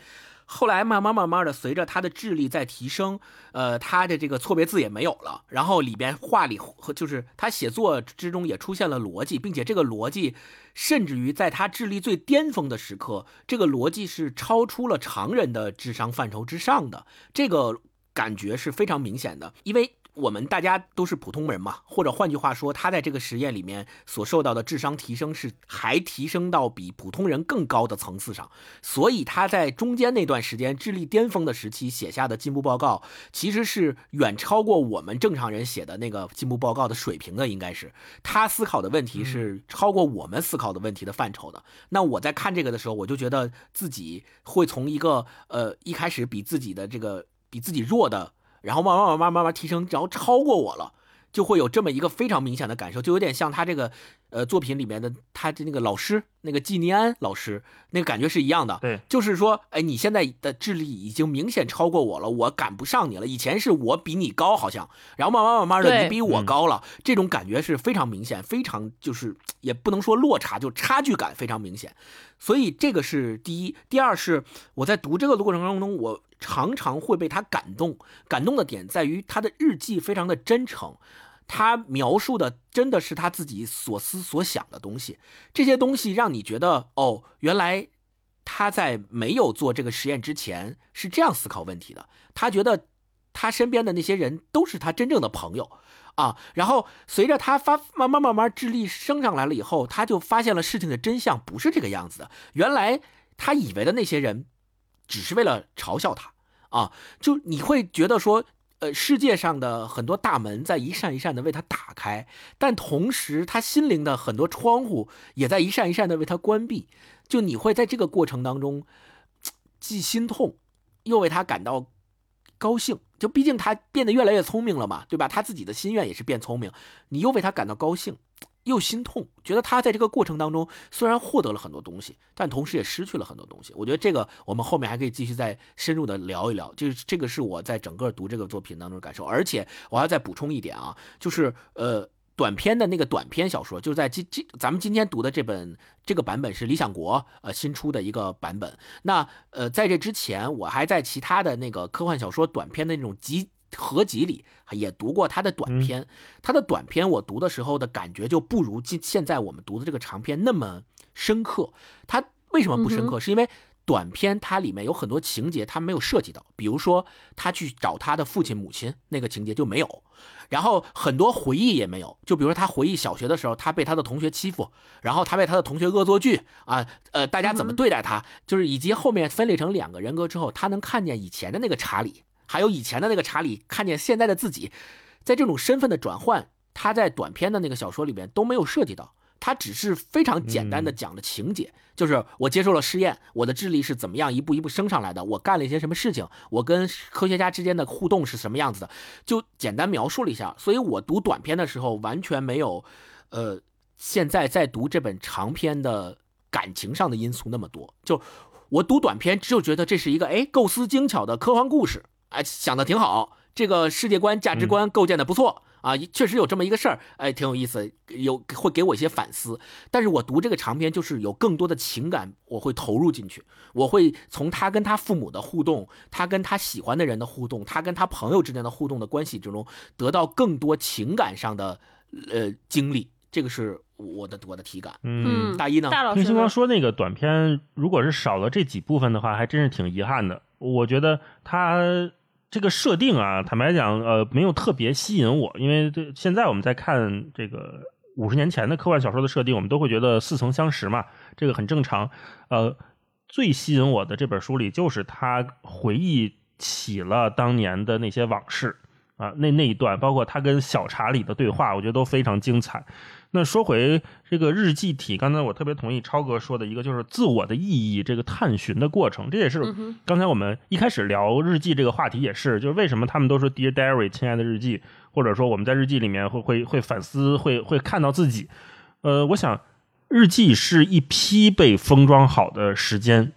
S3: 后来慢慢慢慢的，随着他的智力在提升，呃，他的这个错别字也没有了，然后里边话里和就是他写作之中也出现了逻辑，并且这个逻辑，甚至于在他智力最巅峰的时刻，这个逻辑是超出了常人的智商范畴之上的，这个感觉是非常明显的，因为。我们大家都是普通人嘛，或者换句话说，他在这个实验里面所受到的智商提升是还提升到比普通人更高的层次上，所以他在中间那段时间智力巅峰的时期写下的进步报告，其实是远超过我们正常人写的那个进步报告的水平的，应该是他思考的问题是超过我们思考的问题的范畴的。那我在看这个的时候，我就觉得自己会从一个呃一开始比自己的这个比自己弱的。然后慢慢慢慢慢慢提升，然后超过我了，就会有这么一个非常明显的感受，就有点像他这个呃作品里面的他的那个老师，那个季尼安老师，那个感觉是一样的。
S1: 对，
S3: 就是说，哎，你现在的智力已经明显超过我了，我赶不上你了。以前是我比你高，好像，然后慢慢慢慢的你比我高了，这种感觉是非常明显，非常就是也不能说落差，就差距感非常明显。所以这个是第一，第二是我在读这个的过程当中，我常常会被他感动。感动的点在于他的日记非常的真诚，他描述的真的是他自己所思所想的东西。这些东西让你觉得，哦，原来他在没有做这个实验之前是这样思考问题的。他觉得他身边的那些人都是他真正的朋友。啊，然后随着他发慢慢慢慢智力升上来了以后，他就发现了事情的真相不是这个样子的。原来他以为的那些人，只是为了嘲笑他啊！就你会觉得说，呃，世界上的很多大门在一扇一扇的为他打开，但同时他心灵的很多窗户也在一扇一扇的为他关闭。就你会在这个过程当中，既心痛，又为他感到。高兴，就毕竟他变得越来越聪明了嘛，对吧？他自己的心愿也是变聪明，你又为他感到高兴，又心痛，觉得他在这个过程当中虽然获得了很多东西，但同时也失去了很多东西。我觉得这个我们后面还可以继续再深入的聊一聊，就是这个是我在整个读这个作品当中的感受。而且我还要再补充一点啊，就是呃。短篇的那个短篇小说，就是在今今咱们今天读的这本这个版本是理想国呃新出的一个版本。那呃在这之前，我还在其他的那个科幻小说短篇的那种集合集里也读过他的短篇。他的短篇我读的时候的感觉就不如今现在我们读的这个长篇那么深刻。他为什么不深刻？是因为短篇它里面有很多情节他没有涉及到，比如说他去找他的父亲母亲那个情节就没有。然后很多回忆也没有，就比如说他回忆小学的时候，他被他的同学欺负，然后他被他的同学恶作剧啊，呃，大家怎么对待他，就是以及后面分裂成两个人格之后，他能看见以前的那个查理，还有以前的那个查理看见现在的自己，在这种身份的转换，他在短篇的那个小说里面都没有涉及到，他只是非常简单的讲了情节，就是我接受了试验，我的智力是怎么样一步一步升上来的，我干了一些什么事情，我跟科学家之间的互动是什么样子的，就简单描述了一下。所以我读短篇的时候完全没有，呃，现在在读这本长篇的感情上的因素那么多。就我读短篇，只有觉得这是一个哎构思精巧的科幻故事，哎想的挺好，这个世界观价值观构建的不错。啊，确实有这么一个事儿，哎，挺有意思，有会给我一些反思。但是我读这个长篇，就是有更多的情感，我会投入进去，我会从他跟他父母的互动，他跟他喜欢的人的互动，他跟他朋友之间的互动的关系之中，得到更多情感上的呃经历。这个是我的我的体感。
S2: 嗯，
S3: 大一呢？
S2: 大老师
S1: 听星光说那个短片，如果是少了这几部分的话，还真是挺遗憾的。我觉得他。这个设定啊，坦白讲，呃，没有特别吸引我，因为这现在我们在看这个五十年前的科幻小说的设定，我们都会觉得似曾相识嘛，这个很正常。呃，最吸引我的这本书里，就是他回忆起了当年的那些往事啊，那那一段，包括他跟小查理的对话，我觉得都非常精彩。那说回这个日记体，刚才我特别同意超哥说的一个，就是自我的意义这个探寻的过程，这也是刚才我们一开始聊日记这个话题也是，就是为什么他们都说 Dear Diary，亲爱的日记，或者说我们在日记里面会会会反思，会会看到自己。呃，我想日记是一批被封装好的时间，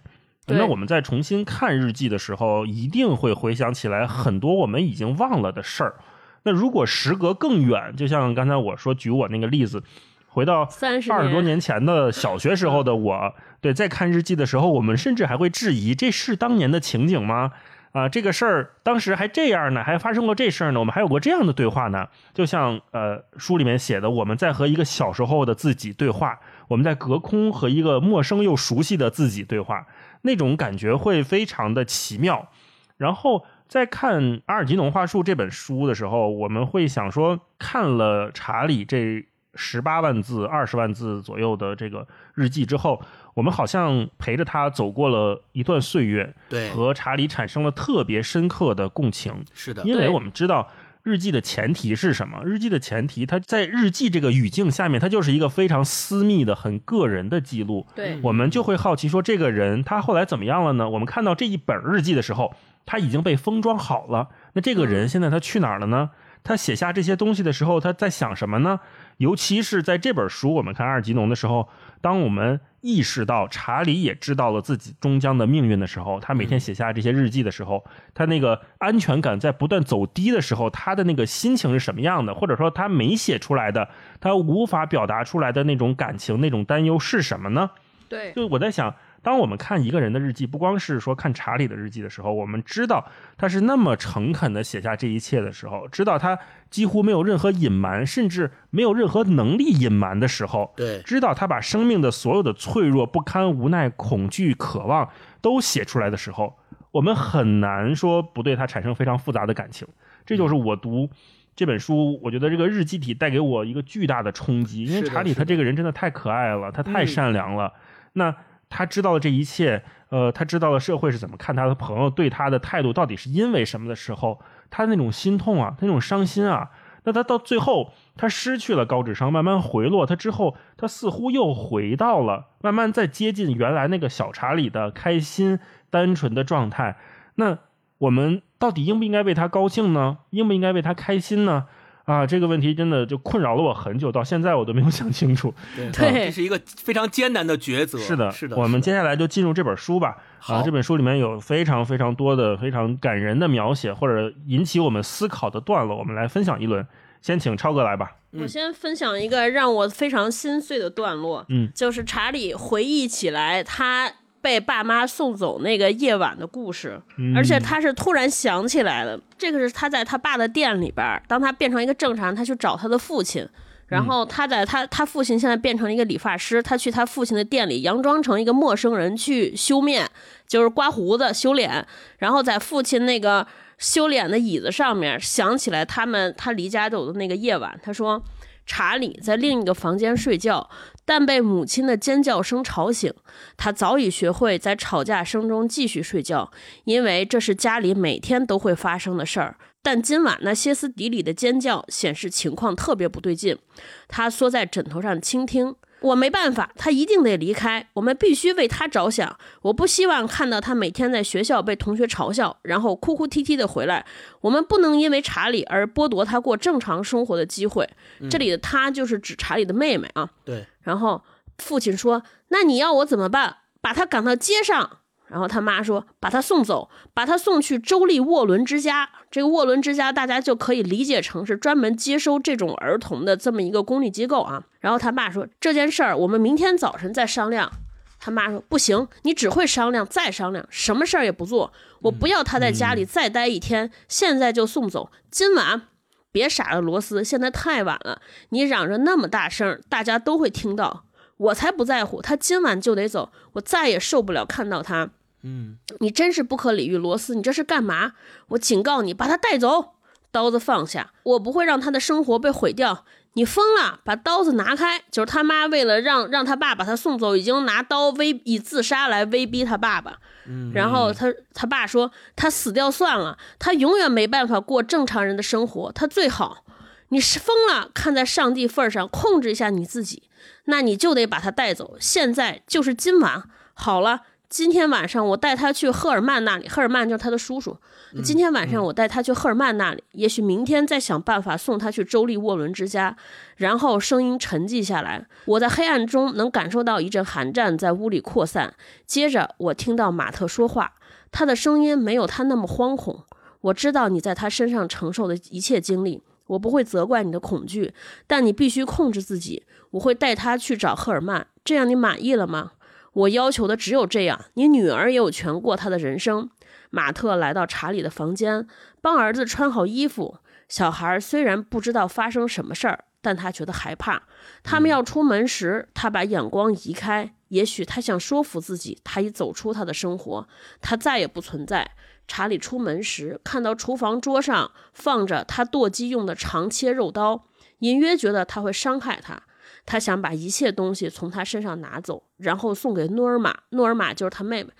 S1: 那我们在重新看日记的时候，一定会回想起来很多我们已经忘了的事儿。那如果时隔更远，就像刚才我说举我那个例子，回到
S2: 三十
S1: 二十多年前的小学时候的我，对，在看日记的时候，我们甚至还会质疑这是当年的情景吗？啊，这个事儿当时还这样呢，还发生过这事儿呢，我们还有过这样的对话呢。就像呃书里面写的，我们在和一个小时候的自己对话，我们在隔空和一个陌生又熟悉的自己对话，那种感觉会非常的奇妙。然后。在看《阿尔吉农话术》这本书的时候，我们会想说，看了查理这十八万字、二十万字左右的这个日记之后，我们好像陪着他走过了一段岁月，
S3: 对，
S1: 和查理产生了特别深刻的共情。
S3: 是的，
S1: 因为我们知道日记的前提是什么？日记的前提，它在日记这个语境下面，它就是一个非常私密的、很个人的记录。
S2: 对，
S1: 我们就会好奇说，这个人他后来怎么样了呢？我们看到这一本日记的时候。他已经被封装好了，那这个人现在他去哪儿了呢？他写下这些东西的时候，他在想什么呢？尤其是在这本书我们看阿尔吉农的时候，当我们意识到查理也知道了自己终将的命运的时候，他每天写下这些日记的时候，他那个安全感在不断走低的时候，他的那个心情是什么样的？或者说他没写出来的，他无法表达出来的那种感情、那种担忧是什么呢？
S2: 对，
S1: 就我在想。当我们看一个人的日记，不光是说看查理的日记的时候，我们知道他是那么诚恳地写下这一切的时候，知道他几乎没有任何隐瞒，甚至没有任何能力隐瞒的时候，
S3: 对，
S1: 知道他把生命的所有的脆弱、不堪、无奈、恐惧、渴望都写出来的时候，我们很难说不对他产生非常复杂的感情。这就是我读这本书，我觉得这个日记体带给我一个巨大的冲击，因为查理他这个人真的太可爱了，他太善良了。那。他知道了这一切，呃，他知道了社会是怎么看他的朋友对他的态度到底是因为什么的时候，他那种心痛啊，他那种伤心啊，那他到最后他失去了高智商，慢慢回落，他之后他似乎又回到了慢慢在接近原来那个小查理的开心单纯的状态。那我们到底应不应该为他高兴呢？应不应该为他开心呢？啊，这个问题真的就困扰了我很久，到现在我都没有想清楚。
S3: 对，这是一个非常艰难的抉择。
S1: 是的，
S3: 是的。
S1: 我们接下来就进入这本书吧。
S3: 啊，
S1: 这本书里面有非常非常多的非常感人的描写，或者引起我们思考的段落，我们来分享一轮。先请超哥来吧。
S2: 我先分享一个让我非常心碎的段落。
S1: 嗯，
S2: 就是查理回忆起来他。被爸妈送走那个夜晚的故事，而且他是突然想起来的，这个是他在他爸的店里边，当他变成一个正常人，他去找他的父亲，然后他在他他父亲现在变成了一个理发师，他去他父亲的店里佯装成一个陌生人去修面，就是刮胡子修脸，然后在父亲那个修脸的椅子上面想起来他们他离家走的那个夜晚，他说。查理在另一个房间睡觉，但被母亲的尖叫声吵醒。他早已学会在吵架声中继续睡觉，因为这是家里每天都会发生的事儿。但今晚那歇斯底里的尖叫显示情况特别不对劲。他缩在枕头上倾听。我没办法，他一定得离开。我们必须为他着想。我不希望看到他每天在学校被同学嘲笑，然后哭哭啼啼的回来。我们不能因为查理而剥夺他过正常生活的机会。这里的他就是指查理的妹妹啊。
S3: 对。
S2: 然后父亲说：“那你要我怎么办？把他赶到街上。”然后他妈说：“把他送走，把他送去州立沃伦之家。这个沃伦之家，大家就可以理解成是专门接收这种儿童的这么一个公立机构啊。”然后他爸说：“这件事儿我们明天早晨再商量。”他妈说：“不行，你只会商量，再商量，什么事儿也不做。我不要他在家里再待一天，现在就送走。今晚别傻了，罗斯，现在太晚了。你嚷着那么大声，大家都会听到。我才不在乎，他今晚就得走，我再也受不了看到他。”
S3: 嗯，
S2: 你真是不可理喻，罗斯，你这是干嘛？我警告你，把他带走，刀子放下，我不会让他的生活被毁掉。你疯了，把刀子拿开！就是他妈为了让让他爸把他送走，已经拿刀威以自杀来威逼他爸爸。
S3: 嗯，
S2: 然后他他爸说他死掉算了，他永远没办法过正常人的生活，他最好。你是疯了，看在上帝份上，控制一下你自己，那你就得把他带走，现在就是今晚。好了。今天晚上我带他去赫尔曼那里，赫尔曼就是他的叔叔。今天晚上我带他去赫尔曼那里，也许明天再想办法送他去周立沃伦之家。然后声音沉寂下来，我在黑暗中能感受到一阵寒战在屋里扩散。接着我听到马特说话，他的声音没有他那么惶恐。我知道你在他身上承受的一切经历，我不会责怪你的恐惧，但你必须控制自己。我会带他去找赫尔曼，这样你满意了吗？我要求的只有这样，你女儿也有权过她的人生。马特来到查理的房间，帮儿子穿好衣服。小孩虽然不知道发生什么事儿，但他觉得害怕。他们要出门时，他把眼光移开。也许他想说服自己，他已走出他的生活，他再也不存在。查理出门时，看到厨房桌上放着他剁鸡用的长切肉刀，隐约觉得他会伤害他。他想把一切东西从他身上拿走，然后送给诺尔玛。诺尔玛就是他妹妹。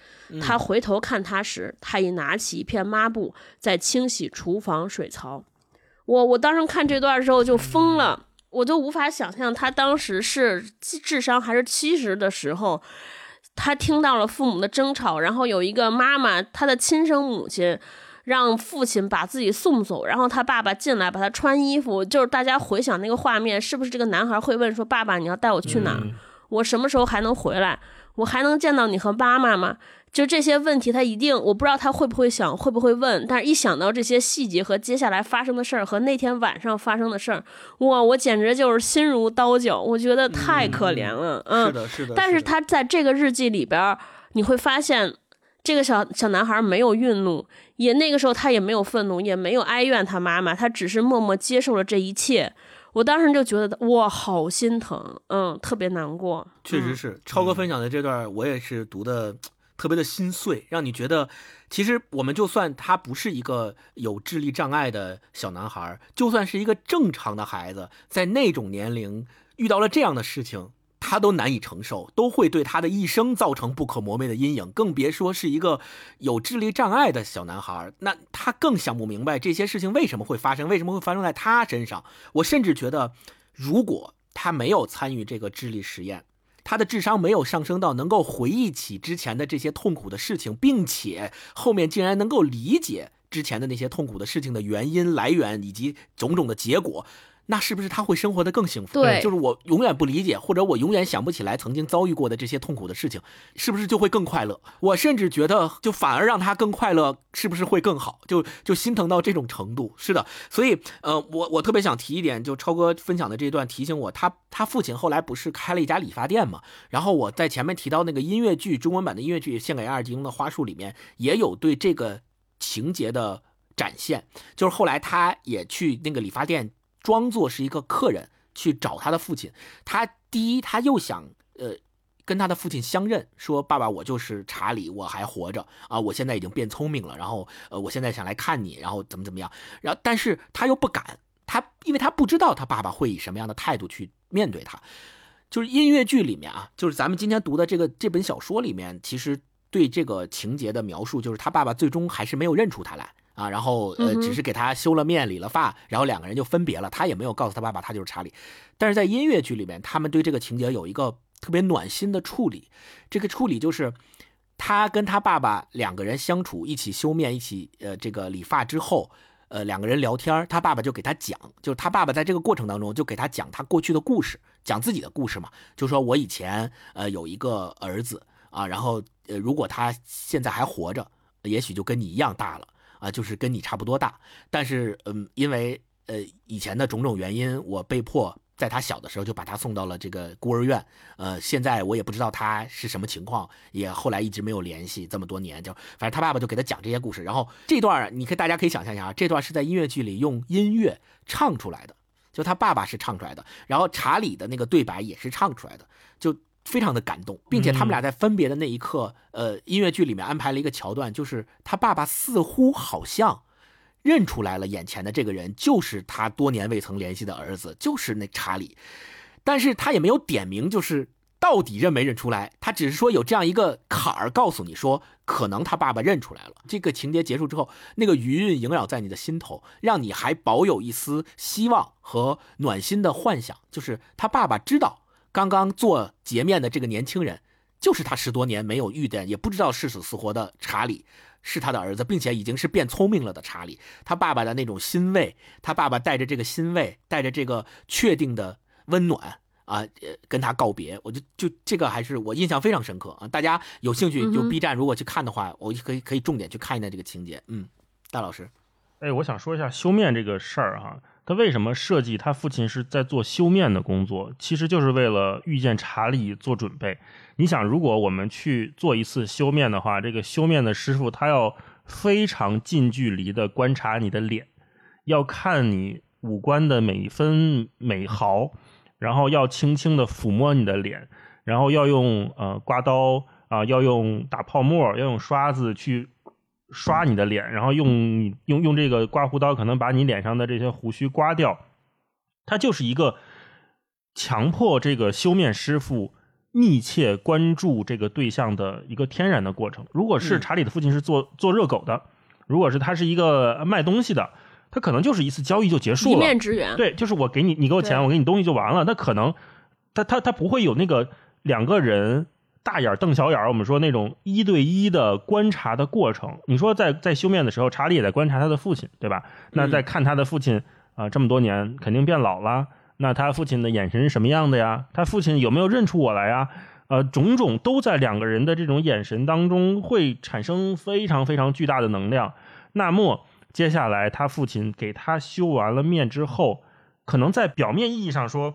S2: 他回头看他时，他已拿起一片抹布在清洗厨房水槽。我我当时看这段的时候就疯了，我就无法想象他当时是智商还是七十的时候，他听到了父母的争吵，然后有一个妈妈，他的亲生母亲。让父亲把自己送走，然后他爸爸进来把他穿衣服，就是大家回想那个画面，是不是这个男孩会问说：“爸爸，你要带我去哪？我什么时候还能回来？我还能见到你和妈妈吗？”就这些问题，他一定我不知道他会不会想，会不会问。但是一想到这些细节和接下来发生的事儿和那天晚上发生的事儿，哇，我简直就是心如刀绞，我觉得太可怜了。嗯，
S3: 是的，是的。
S2: 但是他在这个日记里边，你会发现。这个小小男孩没有愠怒，也那个时候他也没有愤怒，也没有哀怨他妈妈，他只是默默接受了这一切。我当时就觉得哇，好心疼，嗯，特别难过。
S3: 确实是超哥分享的这段，我也是读的 特别的心碎，让你觉得，其实我们就算他不是一个有智力障碍的小男孩，就算是一个正常的孩子，在那种年龄遇到了这样的事情。他都难以承受，都会对他的一生造成不可磨灭的阴影，更别说是一个有智力障碍的小男孩。那他更想不明白这些事情为什么会发生，为什么会发生在他身上。我甚至觉得，如果他没有参与这个智力实验，他的智商没有上升到能够回忆起之前的这些痛苦的事情，并且后面竟然能够理解之前的那些痛苦的事情的原因来源以及种种的结果。那是不是他会生活的更幸福？
S2: 对，
S3: 就是我永远不理解，或者我永远想不起来曾经遭遇过的这些痛苦的事情，是不是就会更快乐？我甚至觉得，就反而让他更快乐，是不是会更好？就就心疼到这种程度。是的，所以呃，我我特别想提一点，就超哥分享的这段提醒我，他他父亲后来不是开了一家理发店嘛？然后我在前面提到那个音乐剧中文版的音乐剧《献给阿尔吉翁的花束》里面，也有对这个情节的展现，就是后来他也去那个理发店。装作是一个客人去找他的父亲，他第一他又想呃跟他的父亲相认，说爸爸我就是查理，我还活着啊，我现在已经变聪明了，然后呃我现在想来看你，然后怎么怎么样，然后但是他又不敢，他因为他不知道他爸爸会以什么样的态度去面对他，就是音乐剧里面啊，就是咱们今天读的这个这本小说里面，其实对这个情节的描述，就是他爸爸最终还是没有认出他来啊，然后呃，只是给他修了面、理了发，然后两个人就分别了，他也没有告诉他爸爸他就是查理。但是在音乐剧里面，他们对这个情节有一个特别暖心的处理，这个处理就是他跟他爸爸两个人相处，一起修面，一起呃这个理发之后。呃，两个人聊天，他爸爸就给他讲，就是他爸爸在这个过程当中就给他讲他过去的故事，讲自己的故事嘛，就说我以前呃有一个儿子啊，然后呃如果他现在还活着，也许就跟你一样大了啊，就是跟你差不多大，但是嗯，因为呃以前的种种原因，我被迫。在他小的时候就把他送到了这个孤儿院，呃，现在我也不知道他是什么情况，也后来一直没有联系，这么多年就反正他爸爸就给他讲这些故事，然后这段你可以大家可以想象一下啊，这段是在音乐剧里用音乐唱出来的，就他爸爸是唱出来的，然后查理的那个对白也是唱出来的，就非常的感动，并且他们俩在分别的那一刻，呃，音乐剧里面安排了一个桥段，就是他爸爸似乎好像。认出来了，眼前的这个人就是他多年未曾联系的儿子，就是那查理，但是他也没有点名，就是到底认没认出来，他只是说有这样一个坎儿，告诉你说可能他爸爸认出来了。这个情节结束之后，那个余韵萦绕在你的心头，让你还保有一丝希望和暖心的幻想，就是他爸爸知道刚刚做洁面的这个年轻人，就是他十多年没有遇见，也不知道是死是活的查理。是他的儿子，并且已经是变聪明了的查理。他爸爸的那种欣慰，他爸爸带着这个欣慰，带着这个确定的温暖啊，呃，跟他告别。我就就这个还是我印象非常深刻啊！大家有兴趣就 B 站如果去看的话，我可以可以重点去看一下这个情节。嗯，大老师，
S1: 哎，我想说一下修面这个事儿哈。他为什么设计他父亲是在做修面的工作？其实就是为了遇见查理做准备。你想，如果我们去做一次修面的话，这个修面的师傅他要非常近距离的观察你的脸，要看你五官的每一分每毫，然后要轻轻的抚摸你的脸，然后要用呃刮刀啊，要用打泡沫，要用刷子去。刷你的脸，然后用用用这个刮胡刀，可能把你脸上的这些胡须刮掉。它就是一个强迫这个修面师傅密切关注这个对象的一个天然的过程。如果是查理的父亲是做做热狗的，如果是他是一个卖东西的，他可能就是一次交易就结束了，一
S2: 面之缘。
S1: 对，就是我给你，你给我钱，我给你东西就完了。那可能他他他不会有那个两个人。大眼瞪小眼我们说那种一对一的观察的过程。你说在在修面的时候，查理也在观察他的父亲，对吧？那在看他的父亲啊，这么多年肯定变老了。那他父亲的眼神是什么样的呀？他父亲有没有认出我来呀？呃，种种都在两个人的这种眼神当中会产生非常非常巨大的能量。那么接下来他父亲给他修完了面之后，可能在表面意义上说。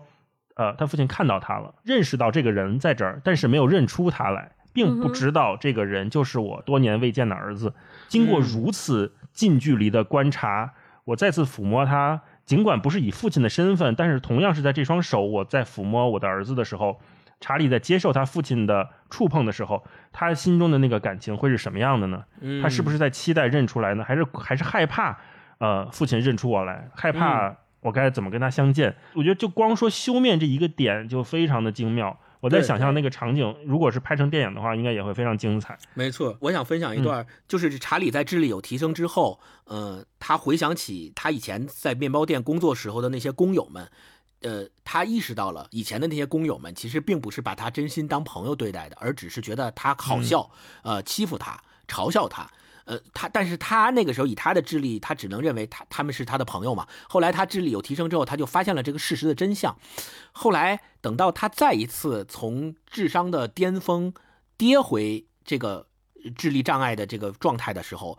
S1: 呃，他父亲看到他了，认识到这个人在这儿，但是没有认出他来，并不知道这个人就是我多年未见的儿子。经过如此近距离的观察，我再次抚摸他，尽管不是以父亲的身份，但是同样是在这双手我在抚摸我的儿子的时候，查理在接受他父亲的触碰的时候，他心中的那个感情会是什么样的呢？他是不是在期待认出来呢？还是还是害怕？呃，父亲认出我来，害怕？我该怎么跟他相见？我觉得就光说修面这一个点就非常的精妙。我在想象那个场景，如果是拍成电影的话，应该也会非常精彩。
S3: 没错，我想分享一段，就是查理在智力有提升之后，呃，他回想起他以前在面包店工作时候的那些工友们，呃，他意识到了以前的那些工友们其实并不是把他真心当朋友对待的，而只是觉得他好笑，呃，欺负他，嘲笑他。呃，他，但是他那个时候以他的智力，他只能认为他他们是他的朋友嘛。后来他智力有提升之后，他就发现了这个事实的真相。后来等到他再一次从智商的巅峰跌回这个智力障碍的这个状态的时候，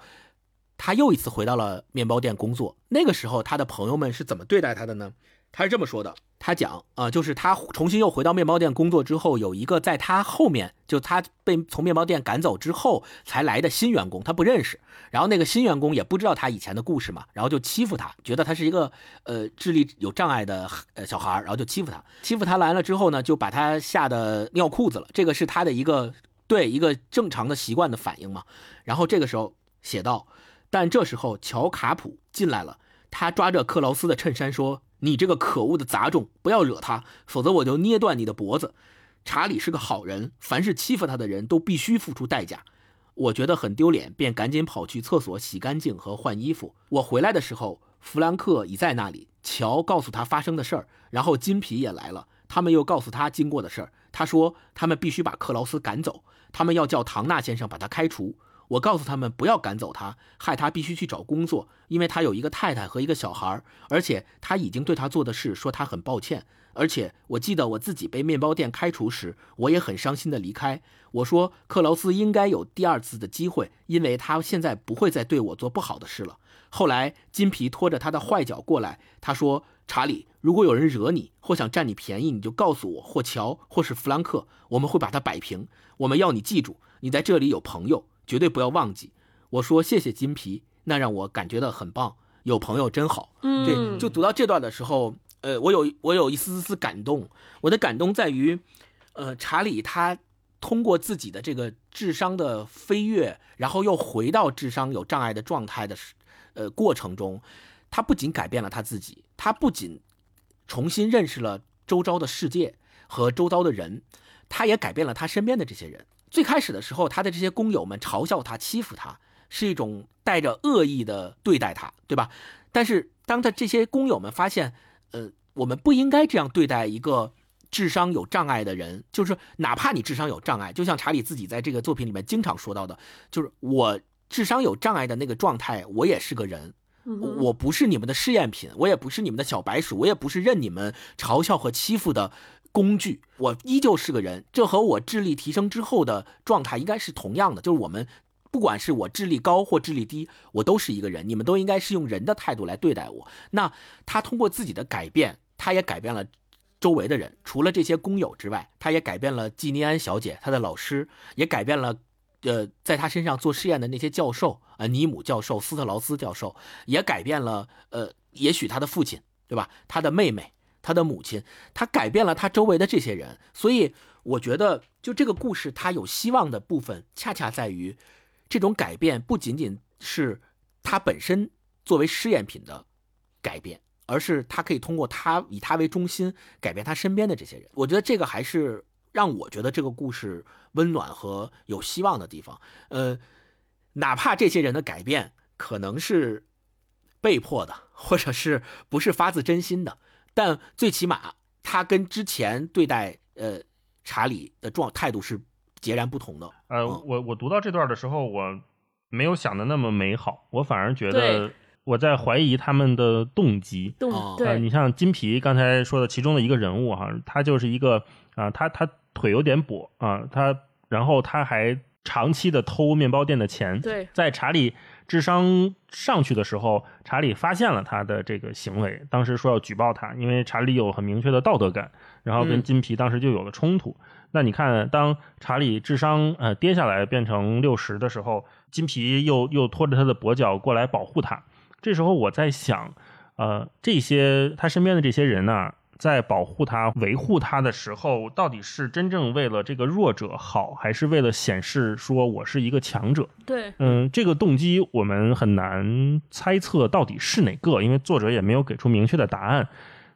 S3: 他又一次回到了面包店工作。那个时候，他的朋友们是怎么对待他的呢？他是这么说的：他讲啊，就是他重新又回到面包店工作之后，有一个在他后面，就他被从面包店赶走之后才来的新员工，他不认识。然后那个新员工也不知道他以前的故事嘛，然后就欺负他，觉得他是一个呃智力有障碍的呃小孩，然后就欺负他。欺负他来了之后呢，就把他吓得尿裤子了。这个是他的一个对一个正常的习惯的反应嘛。然后这个时候写道，但这时候乔卡普进来了，他抓着克劳斯的衬衫说。你这个可恶的杂种，不要惹他，否则我就捏断你的脖子。查理是个好人，凡是欺负他的人都必须付出代价。我觉得很丢脸，便赶紧跑去厕所洗干净和换衣服。我回来的时候，弗兰克已在那里。乔告诉他发生的事儿，然后金皮也来了。他们又告诉他经过的事儿。他说他们必须把克劳斯赶走，他们要叫唐纳先生把他开除。我告诉他们不要赶走他，害他必须去找工作，因为他有一个太太和一个小孩，而且他已经对他做的事说他很抱歉。而且我记得我自己被面包店开除时，我也很伤心的离开。我说克劳斯应该有第二次的机会，因为他现在不会再对我做不好的事了。后来金皮拖着他的坏脚过来，他说：“查理，如果有人惹你或想占你便宜，你就告诉我，或乔，或是弗兰克，我们会把他摆平。我们要你记住，你在这里有朋友。”绝对不要忘记，我说谢谢金皮，那让我感觉到很棒，有朋友真好。
S2: 嗯，
S3: 对，就读到这段的时候，呃，我有我有一丝丝感动。我的感动在于，呃，查理他通过自己的这个智商的飞跃，然后又回到智商有障碍的状态的，呃，过程中，他不仅改变了他自己，他不仅重新认识了周遭的世界和周遭的人，他也改变了他身边的这些人。最开始的时候，他的这些工友们嘲笑他、欺负他，是一种带着恶意的对待他，对吧？但是当他这些工友们发现，呃，我们不应该这样对待一个智商有障碍的人，就是哪怕你智商有障碍，就像查理自己在这个作品里面经常说到的，就是我智商有障碍的那个状态，我也是个人，我不是你们的试验品，我也不是你们的小白鼠，我也不是任你们嘲笑和欺负的。工具，我依旧是个人，这和我智力提升之后的状态应该是同样的。就是我们，不管是我智力高或智力低，我都是一个人，你们都应该是用人的态度来对待我。那他通过自己的改变，他也改变了周围的人，除了这些工友之外，他也改变了季尼安小姐，他的老师，也改变了，呃，在他身上做试验的那些教授，呃，尼姆教授、斯特劳斯教授，也改变了，呃，也许他的父亲，对吧？他的妹妹。他的母亲，他改变了他周围的这些人，所以我觉得，就这个故事，它有希望的部分，恰恰在于，这种改变不仅仅是他本身作为试验品的改变，而是他可以通过他以他为中心改变他身边的这些人。我觉得这个还是让我觉得这个故事温暖和有希望的地方。呃，哪怕这些人的改变可能是被迫的，或者是不是发自真心的。但最起码，他跟之前对待呃查理的状态度是截然不同的。
S1: 呃，我我读到这段的时候，我没有想的那么美好，我反而觉得我在怀疑他们的动机。
S2: 动对，
S1: 你像金皮刚才说的其中的一个人物哈，他就是一个啊，他他腿有点跛啊，他然后他还长期的偷面包店的钱。
S2: 对，
S1: 在查理。智商上去的时候，查理发现了他的这个行为，当时说要举报他，因为查理有很明确的道德感，然后跟金皮当时就有了冲突。那你看，当查理智商呃跌下来变成六十的时候，金皮又又拖着他的跛脚过来保护他。这时候我在想，呃，这些他身边的这些人呢？在保护他、维护他的时候，到底是真正为了这个弱者好，还是为了显示说我是一个强者？
S2: 对，
S1: 嗯，这个动机我们很难猜测到底是哪个，因为作者也没有给出明确的答案。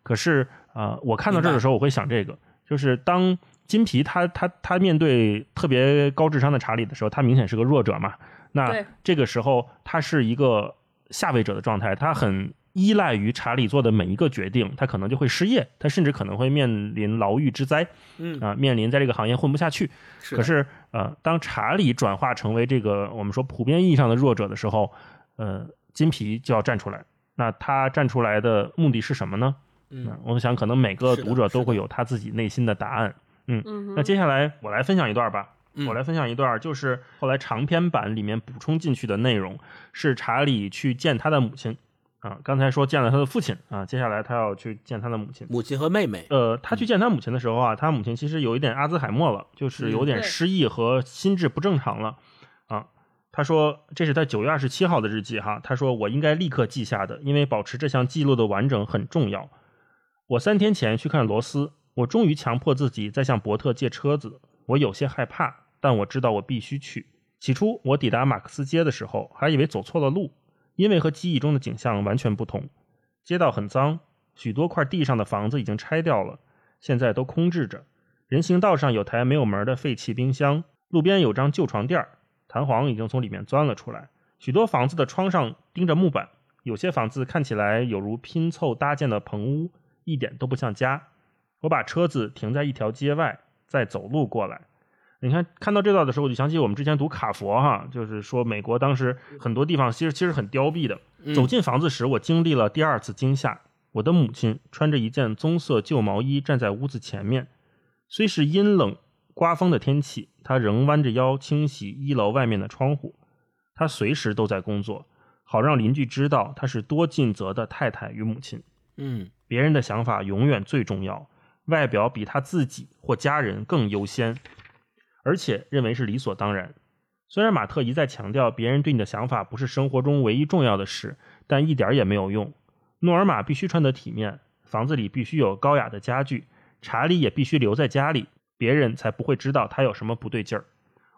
S1: 可是啊，我看到这儿的时候，我会想这个，就是当金皮他他他面对特别高智商的查理的时候，他明显是个弱者嘛。那这个时候他是一个下位者的状态，他很。依赖于查理做的每一个决定，他可能就会失业，他甚至可能会面临牢狱之灾，
S3: 嗯
S1: 啊，面临在这个行业混不下去。可是，呃，当查理转化成为这个我们说普遍意义上的弱者的时候，呃，金皮就要站出来。那他站出来的目的是什么呢？
S3: 嗯，
S1: 我想可能每个读者都会有他自己内心的答案。嗯，那接下来我来分享一段吧。我来分享一段，就是后来长篇版里面补充进去的内容，是查理去见他的母亲。啊，刚才说见了他的父亲啊，接下来他要去见他的母亲，
S3: 母亲和妹妹。
S1: 呃，他去见他母亲的时候啊，他母亲其实有一点阿兹海默了，就是有点失忆和心智不正常了。啊，他说这是他九月二十七号的日记哈，他说我应该立刻记下的，因为保持这项记录的完整很重要。我三天前去看罗斯，我终于强迫自己再向伯特借车子，我有些害怕，但我知道我必须去。起初我抵达马克思街的时候，还以为走错了路。因为和记忆中的景象完全不同，街道很脏，许多块地上的房子已经拆掉了，现在都空置着。人行道上有台没有门的废弃冰箱，路边有张旧床垫儿，弹簧已经从里面钻了出来。许多房子的窗上钉着木板，有些房子看起来有如拼凑搭建的棚屋，一点都不像家。我把车子停在一条街外，再走路过来。你看，看到这段的时候，我就想起我们之前读卡佛哈，就是说美国当时很多地方其实其实很凋敝的。走进房子时，我经历了第二次惊吓。我的母亲穿着一件棕色旧毛衣站在屋子前面，虽是阴冷刮风的天气，她仍弯着腰清洗一楼外面的窗户。她随时都在工作，好让邻居知道她是多尽责的太太与母亲。
S3: 嗯，
S1: 别人的想法永远最重要，外表比她自己或家人更优先，而且认为是理所当然。虽然马特一再强调别人对你的想法不是生活中唯一重要的事，但一点也没有用。诺尔玛必须穿得体面，房子里必须有高雅的家具，查理也必须留在家里，别人才不会知道他有什么不对劲儿。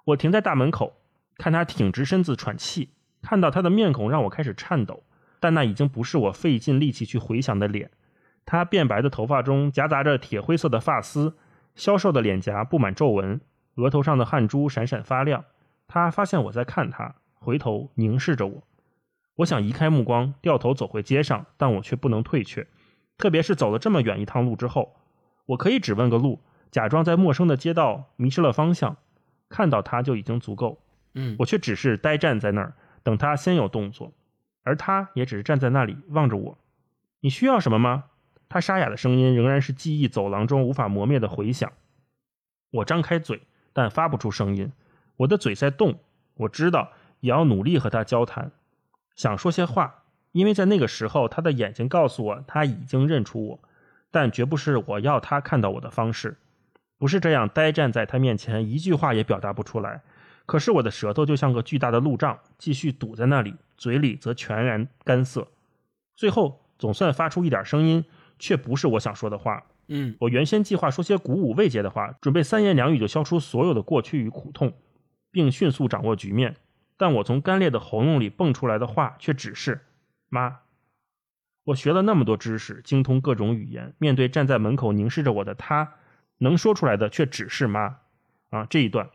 S1: 我停在大门口，看他挺直身子喘气，看到他的面孔让我开始颤抖，但那已经不是我费尽力气去回想的脸。他变白的头发中夹杂着铁灰色的发丝，消瘦的脸颊布满皱纹，额头上的汗珠闪闪发亮。他发现我在看他，回头凝视着我。我想移开目光，掉头走回街上，但我却不能退却，特别是走了这么远一趟路之后。我可以只问个路，假装在陌生的街道迷失了方向，看到他就已经足够。
S3: 嗯，
S1: 我却只是呆站在那儿，等他先有动作，而他也只是站在那里望着我。你需要什么吗？他沙哑的声音仍然是记忆走廊中无法磨灭的回响。我张开嘴，但发不出声音。我的嘴在动，我知道也要努力和他交谈，想说些话，因为在那个时候，他的眼睛告诉我他已经认出我，但绝不是我要他看到我的方式，不是这样呆站在他面前，一句话也表达不出来。可是我的舌头就像个巨大的路障，继续堵在那里，嘴里则全然干涩。最后总算发出一点声音，却不是我想说的话。
S3: 嗯，
S1: 我原先计划说些鼓舞慰藉的话，准备三言两语就消除所有的过去与苦痛。并迅速掌握局面，但我从干裂的喉咙里蹦出来的话却只是“妈”。我学了那么多知识，精通各种语言，面对站在门口凝视着我的他，能说出来的却只是“妈”。啊，这一段，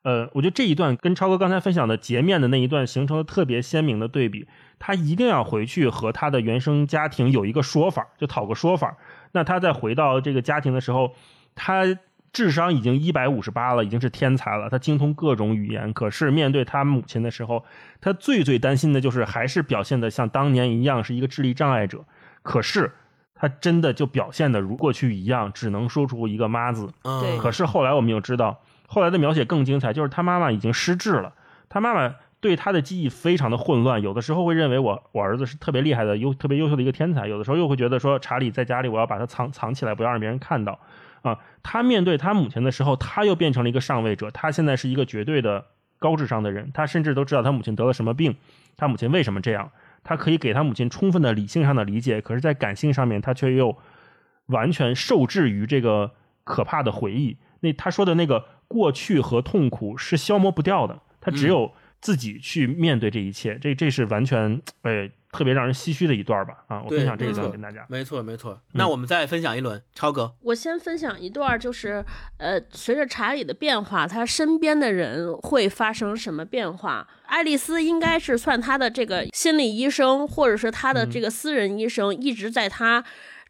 S1: 呃，我觉得这一段跟超哥刚才分享的截面的那一段形成了特别鲜明的对比。他一定要回去和他的原生家庭有一个说法，就讨个说法。那他在回到这个家庭的时候，他。智商已经一百五十八了，已经是天才了。他精通各种语言，可是面对他母亲的时候，他最最担心的就是还是表现的像当年一样是一个智力障碍者。可是他真的就表现的如过去一样，只能说出一个“妈”字。
S2: 对。
S1: 可是后来我们又知道，后来的描写更精彩，就是他妈妈已经失智了。他妈妈对他的记忆非常的混乱，有的时候会认为我我儿子是特别厉害的优特别优秀的一个天才，有的时候又会觉得说查理在家里，我要把他藏藏起来，不要让别人看到。啊，他面对他母亲的时候，他又变成了一个上位者。他现在是一个绝对的高智商的人，他甚至都知道他母亲得了什么病，他母亲为什么这样，他可以给他母亲充分的理性上的理解。可是，在感性上面，他却又完全受制于这个可怕的回忆。那他说的那个过去和痛苦是消磨不掉的，他只有自己去面对这一切。这这是完全呃。特别让人唏嘘的一段吧，啊，我分享这一段跟大家。
S3: 没错，没错。那我们再分享一轮，超哥。
S2: 我先分享一段，就是呃，随着查理的变化，他身边的人会发生什么变化？爱丽丝应该是算他的这个心理医生，或者是他的这个私人医生，一直在他。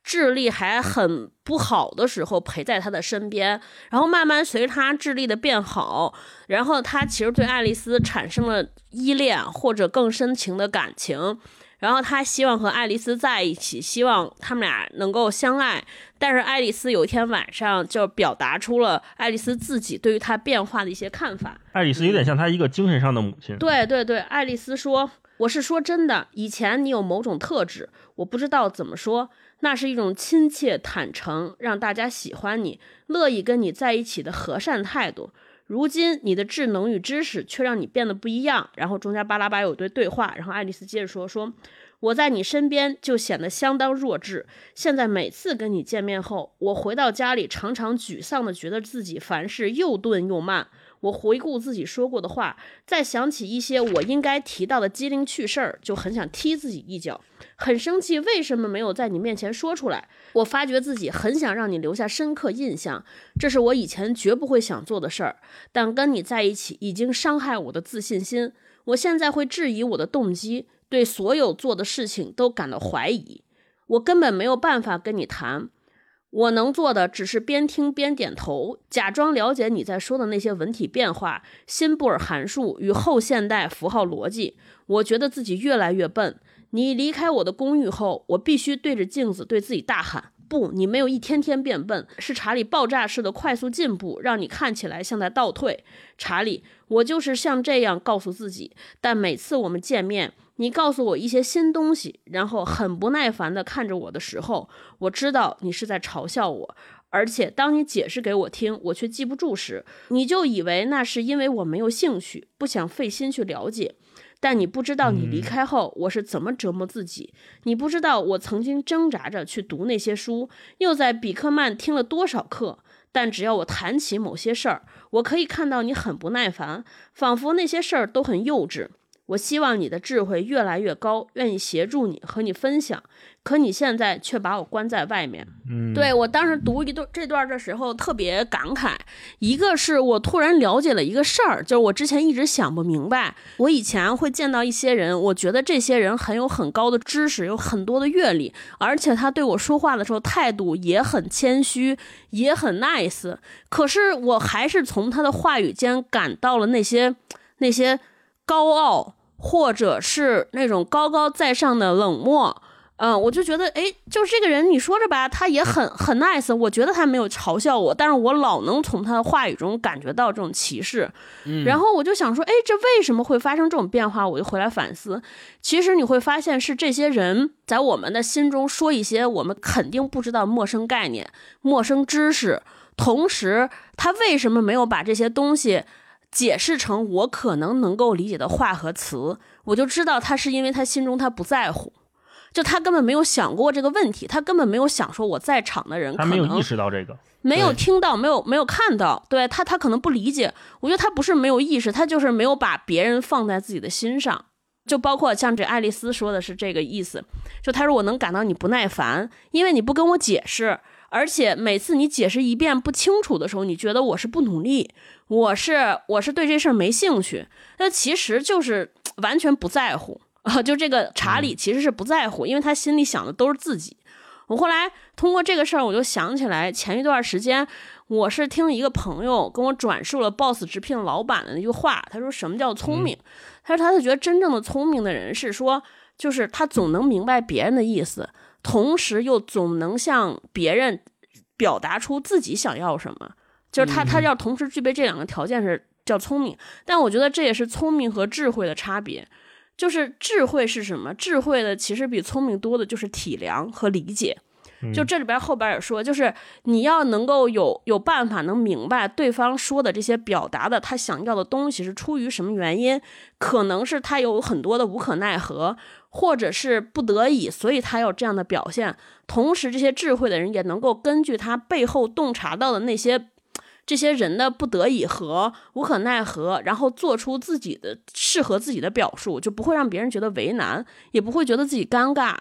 S2: 智力还很不好的时候陪在他的身边，然后慢慢随着他智力的变好，然后他其实对爱丽丝产生了依恋或者更深情的感情，然后他希望和爱丽丝在一起，希望他们俩能够相爱。但是爱丽丝有一天晚上就表达出了爱丽丝自己对于他变化的一些看法。
S1: 爱丽丝有点像他一个精神上的母亲。
S2: 对对对，爱丽丝说：“我是说真的，以前你有某种特质，我不知道怎么说。”那是一种亲切、坦诚，让大家喜欢你、乐意跟你在一起的和善态度。如今你的智能与知识却让你变得不一样。然后中间巴拉巴有对对话，然后爱丽丝接着说：“说我在你身边就显得相当弱智。现在每次跟你见面后，我回到家里常常沮丧的觉得自己凡事又钝又慢。我回顾自己说过的话，再想起一些我应该提到的机灵趣事儿，就很想踢自己一脚，很生气，为什么没有在你面前说出来？我发觉自己很想让你留下深刻印象，这是我以前绝不会想做的事儿，但跟你在一起已经伤害我的自信心。我现在会质疑我的动机，对所有做的事情都感到怀疑。我根本没有办法跟你谈。我能做的只是边听边点头，假装了解你在说的那些文体变化、新布尔函数与后现代符号逻辑。我觉得自己越来越笨。你离开我的公寓后，我必须对着镜子对自己大喊：“不，你没有一天天变笨，是查理爆炸式的快速进步，让你看起来像在倒退。”查理，我就是像这样告诉自己。但每次我们见面，你告诉我一些新东西，然后很不耐烦地看着我的时候，我知道你是在嘲笑我。而且当你解释给我听，我却记不住时，你就以为那是因为我没有兴趣，不想费心去了解。但你不知道，你离开后我是怎么折磨自己。你不知道，我曾经挣扎着去读那些书，又在比克曼听了多少课。但只要我谈起某些事儿，我可以看到你很不耐烦，仿佛那些事儿都很幼稚。我希望你的智慧越来越高，愿意协助你和你分享，可你现在却把我关在外面。
S1: 嗯，
S2: 对我当时读一段这段的时候特别感慨，一个是我突然了解了一个事儿，就是我之前一直想不明白。我以前会见到一些人，我觉得这些人很有很高的知识，有很多的阅历，而且他对我说话的时候态度也很谦虚，也很 nice。可是我还是从他的话语间感到了那些那些高傲。或者是那种高高在上的冷漠，嗯，我就觉得，哎，就是这个人，你说着吧，他也很很 nice，我觉得他没有嘲笑我，但是我老能从他的话语中感觉到这种歧视，然后我就想说，哎，这为什么会发生这种变化？我就回来反思，其实你会发现是这些人在我们的心中说一些我们肯定不知道陌生概念、陌生知识，同时他为什么没有把这些东西？解释成我可能能够理解的话和词，我就知道他是因为他心中他不在乎，就他根本没有想过这个问题，他根本没有想说我在场的人，
S1: 他没有意识到这个，
S2: 没有听到，没有没有看到，对他他可能不理解。我觉得他不是没有意识，他就是没有把别人放在自己的心上。就包括像这爱丽丝说的是这个意思，就他说我能感到你不耐烦，因为你不跟我解释。而且每次你解释一遍不清楚的时候，你觉得我是不努力，我是我是对这事儿没兴趣，那其实就是 完全不在乎啊！就这个查理其实是不在乎，因为他心里想的都是自己。我后来通过这个事儿，我就想起来前一段时间，我是听一个朋友跟我转述了 Boss 直聘老板的那句话，他说什么叫聪明？他说他是觉得真正的聪明的人是说，就是他总能明白别人的意思。同时又总能向别人表达出自己想要什么，就是他他要同时具备这两个条件是叫聪明。但我觉得这也是聪明和智慧的差别，就是智慧是什么？智慧的其实比聪明多的就是体谅和理解。就这里边后边也说，就是你要能够有有办法能明白对方说的这些表达的他想要的东西是出于什么原因，可能是他有很多的无可奈何，或者是不得已，所以他有这样的表现。同时，这些智慧的人也能够根据他背后洞察到的那些这些人的不得已和无可奈何，然后做出自己的适合自己的表述，就不会让别人觉得为难，也不会觉得自己尴尬。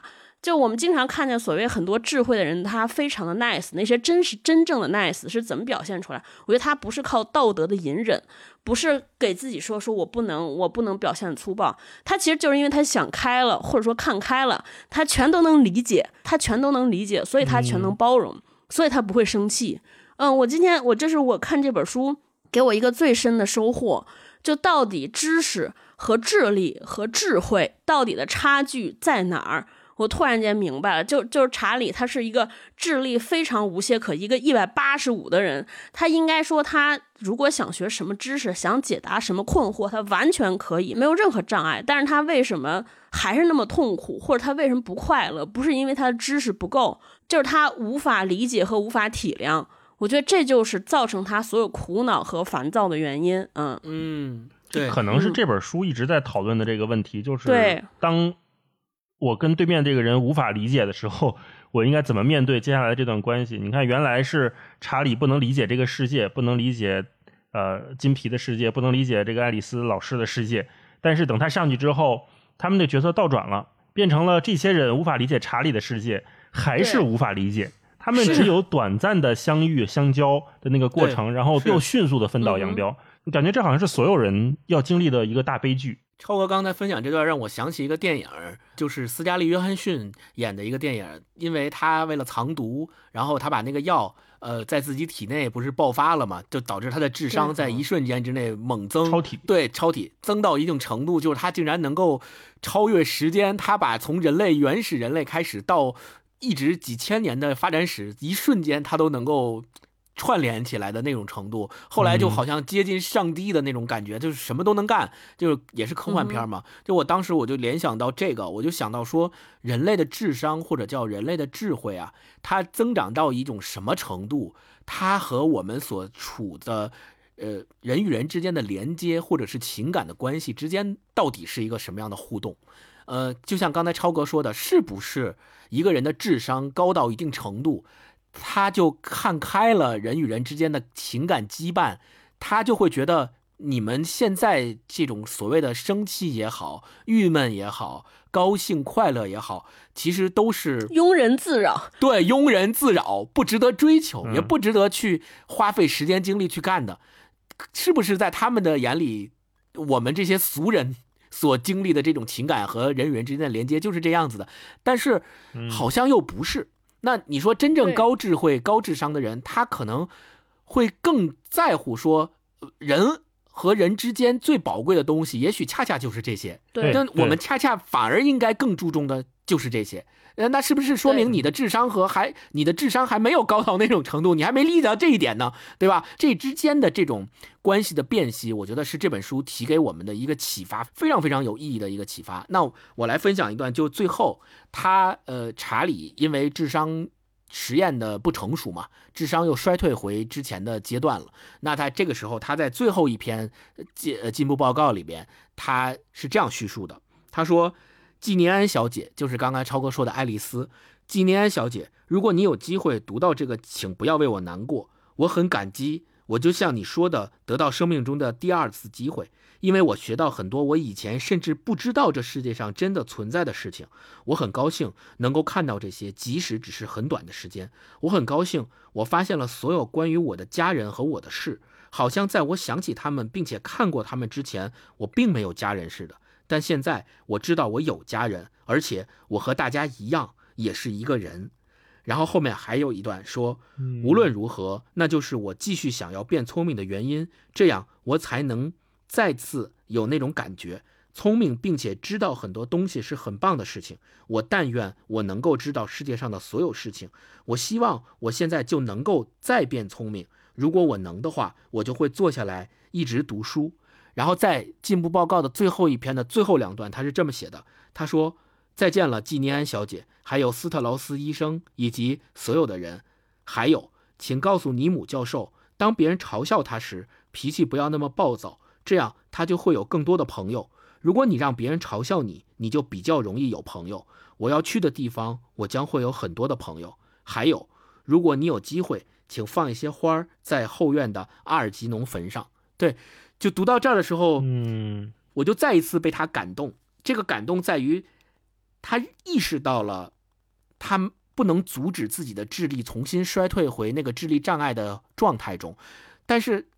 S2: 就我们经常看见所谓很多智慧的人，他非常的 nice，那些真是真正的 nice 是怎么表现出来？我觉得他不是靠道德的隐忍，不是给自己说说我不能我不能表现粗暴，他其实就是因为他想开了，或者说看开了，他全都能理解，他全都能理解，所以他全能包容，所以他不会生气。嗯，我今天我这是我看这本书给我一个最深的收获，就到底知识和智力和智慧到底的差距在哪儿？我突然间明白了，就就是查理，他是一个智力非常无懈可击，一个一百八十五的人。他应该说，他如果想学什么知识，想解答什么困惑，他完全可以，没有任何障碍。但是他为什么还是那么痛苦，或者他为什么不快乐？不是因为他的知识不够，就是他无法理解和无法体谅。我觉得这就是造成他所有苦恼和烦躁的原因。嗯
S3: 嗯，对，
S1: 可能是这本书一直在讨论的这个问题，就是当。我跟对面这个人无法理解的时候，我应该怎么面对接下来这段关系？你看，原来是查理不能理解这个世界，不能理解呃金皮的世界，不能理解这个爱丽丝老师的世界。但是等他上去之后，他们的角色倒转了，变成了这些人无法理解查理的世界，还是无法理解。他们只有短暂的相遇、相交的那个过程，然后又迅速的分道扬镳。感觉这好像是所有人要经历的一个大悲剧。
S3: 超哥刚才分享这段，让我想起一个电影，就是斯嘉丽·约翰逊演的一个电影。因为他为了藏毒，然后他把那个药，呃，在自己体内不是爆发了嘛，就导致他的智商在一瞬间之内猛增，
S1: 超体
S3: 对超体增到一定程度，就是他竟然能够超越时间，他把从人类原始人类开始到。一直几千年的发展史，一瞬间他都能够串联起来的那种程度，后来就好像接近上帝的那种感觉，就是什么都能干，就是也是科幻片嘛。就我当时我就联想到这个，我就想到说，人类的智商或者叫人类的智慧啊，它增长到一种什么程度，它和我们所处的呃人与人之间的连接或者是情感的关系之间，到底是一个什么样的互动？呃，就像刚才超哥说的，是不是一个人的智商高到一定程度，他就看开了人与人之间的情感羁绊，他就会觉得你们现在这种所谓的生气也好、郁闷也好、高兴快乐也好，其实都是
S2: 庸人自扰。
S3: 对，庸人自扰，不值得追求，也不值得去花费时间精力去干的，是不是在他们的眼里，我们这些俗人？所经历的这种情感和人与人之间的连接就是这样子的，但是好像又不是。那你说真正高智慧、高智商的人，他可能会更在乎说，人和人之间最宝贵的东西，也许恰恰就是这些。
S2: 对，
S3: 那我们恰恰反而应该更注重的就是这些。呃，那是不是说明你的智商和还你的智商还没有高到那种程度，你还没理解到这一点呢，对吧？这之间的这种关系的辨析，我觉得是这本书提给我们的一个启发，非常非常有意义的一个启发。那我来分享一段，就最后他呃查理因为智商实验的不成熟嘛，智商又衰退回之前的阶段了。那他这个时候他在最后一篇进进步报告里边，他是这样叙述的，他说。季尼安小姐就是刚才超哥说的爱丽丝。季尼安小姐，如果你有机会读到这个，请不要为我难过，我很感激。我就像你说的，得到生命中的第二次机会，因为我学到很多我以前甚至不知道这世界上真的存在的事情。我很高兴能够看到这些，即使只是很短的时间。我很高兴，我发现了所有关于我的家人和我的事，好像在我想起他们并且看过他们之前，我并没有家人似的。但现在我知道我有家人，而且我和大家一样也是一个人。然后后面还有一段说，无论如何，那就是我继续想要变聪明的原因，这样我才能再次有那种感觉，聪明并且知道很多东西是很棒的事情。我但愿我能够知道世界上的所有事情。我希望我现在就能够再变聪明。如果我能的话，我就会坐下来一直读书。然后在进步报告的最后一篇的最后两段，他是这么写的：“他说，再见了，季尼安小姐，还有斯特劳斯医生以及所有的人。还有，请告诉尼姆教授，当别人嘲笑他时，脾气不要那么暴躁，这样他就会有更多的朋友。如果你让别人嘲笑你，你就比较容易有朋友。我要去的地方，我将会有很多的朋友。还有，如果你有机会，请放一些花儿在后院的阿尔吉农坟上。对。”就读到这儿的时候，
S1: 嗯，
S3: 我就再一次被他感动。这个感动在于，他意识到了，他不能阻止自己的智力重新衰退回那个智力障碍的状态中，但是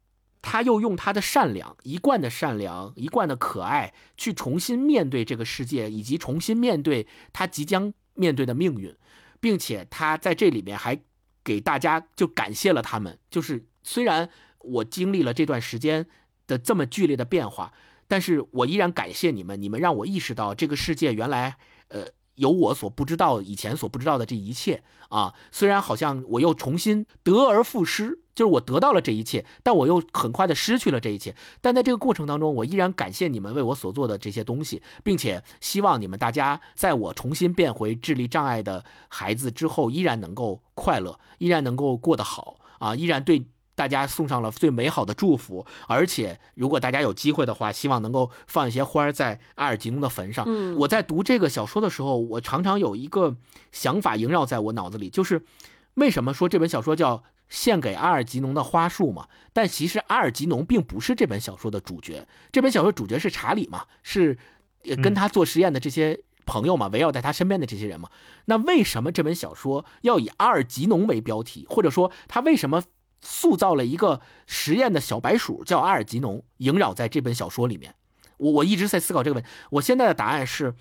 S3: 他又用他的善良，一贯的善良，一贯的可爱，去重新面对这个世界，以及重新面对他即将面对的命运，并且他在这里面还给大家就感谢了他们。就是虽然我经历了这段时间。的这么剧烈的变化，但是我依然感谢你们，你们让我意识到这个世界原来，呃，有我所不知道、以前所不知道的这一切啊。虽然好像我又重新得而复失，就是我得到了这一切，但我又很快的失去了这一切。但在这个过程当中，我依然感谢你们为我所做的这些东西，并且希望你们大家在我重新变回智力障碍的孩子之后，依然能够快乐，依然能够过得好啊，依然对。大家送上了最美好的祝福，而且如果大家有机会的话，希望能够放一些花在阿尔吉农的坟上。
S2: 嗯
S3: 我在读这个小说的时候，我常常有一个想法萦绕在我脑子里，就是为什么说这本小说叫《献给阿尔吉农的花束》嘛？但其实阿尔吉农并不是这本小说的主角，这本小说主角是查理嘛，是呃跟他做实验的这些朋友嘛，围绕在他身边的这些人嘛。那为什么这本小说要以阿尔吉农为标题，或者说他为什么塑造了一个实验的小白鼠叫阿尔吉农，萦绕在这本小说里面？我我一直在思考这个问题。我现在的答案是，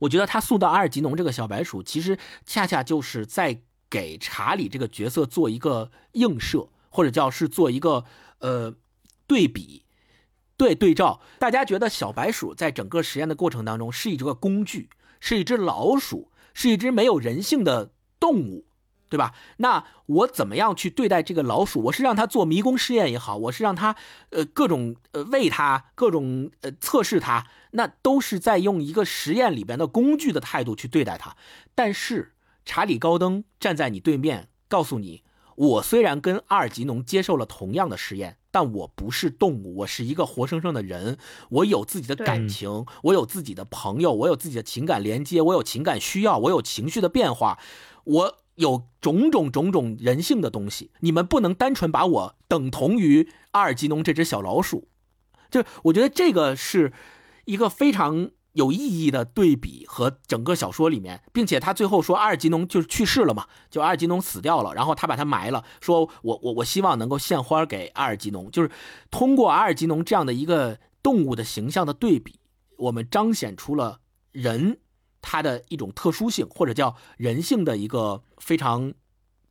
S3: 我觉得他塑造阿尔吉农这个小白鼠，其实恰恰就是在给查理这个角色做一个映射，或者叫是做一个呃对比。对对照，大家觉得小白鼠在整个实验的过程当中是一个工具，是一只老鼠，是一只没有人性的动物，对吧？那我怎么样去对待这个老鼠？我是让它做迷宫试验也好，我是让它呃各种呃喂它，各种呃测试它，那都是在用一个实验里边的工具的态度去对待它。但是查理高登站在你对面，告诉你，我虽然跟阿尔吉农接受了同样的实验，但我不是动物，我是一个活生生的人，我有自己的感情，我有自己的朋友，我有自己的情感连接，我有情感需要，我有情绪的变化，我有种种种种人性的东西。你们不能单纯把我等同于阿尔吉农这只小老鼠，就我觉得这个是一个非常。有意义的对比和整个小说里面，并且他最后说阿尔吉农就是去世了嘛，就阿尔吉农死掉了，然后他把他埋了，说我我我希望能够献花给阿尔吉农，就是通过阿尔吉农这样的一个动物的形象的对比，我们彰显出了人他的一种特殊性，或者叫人性的一个非常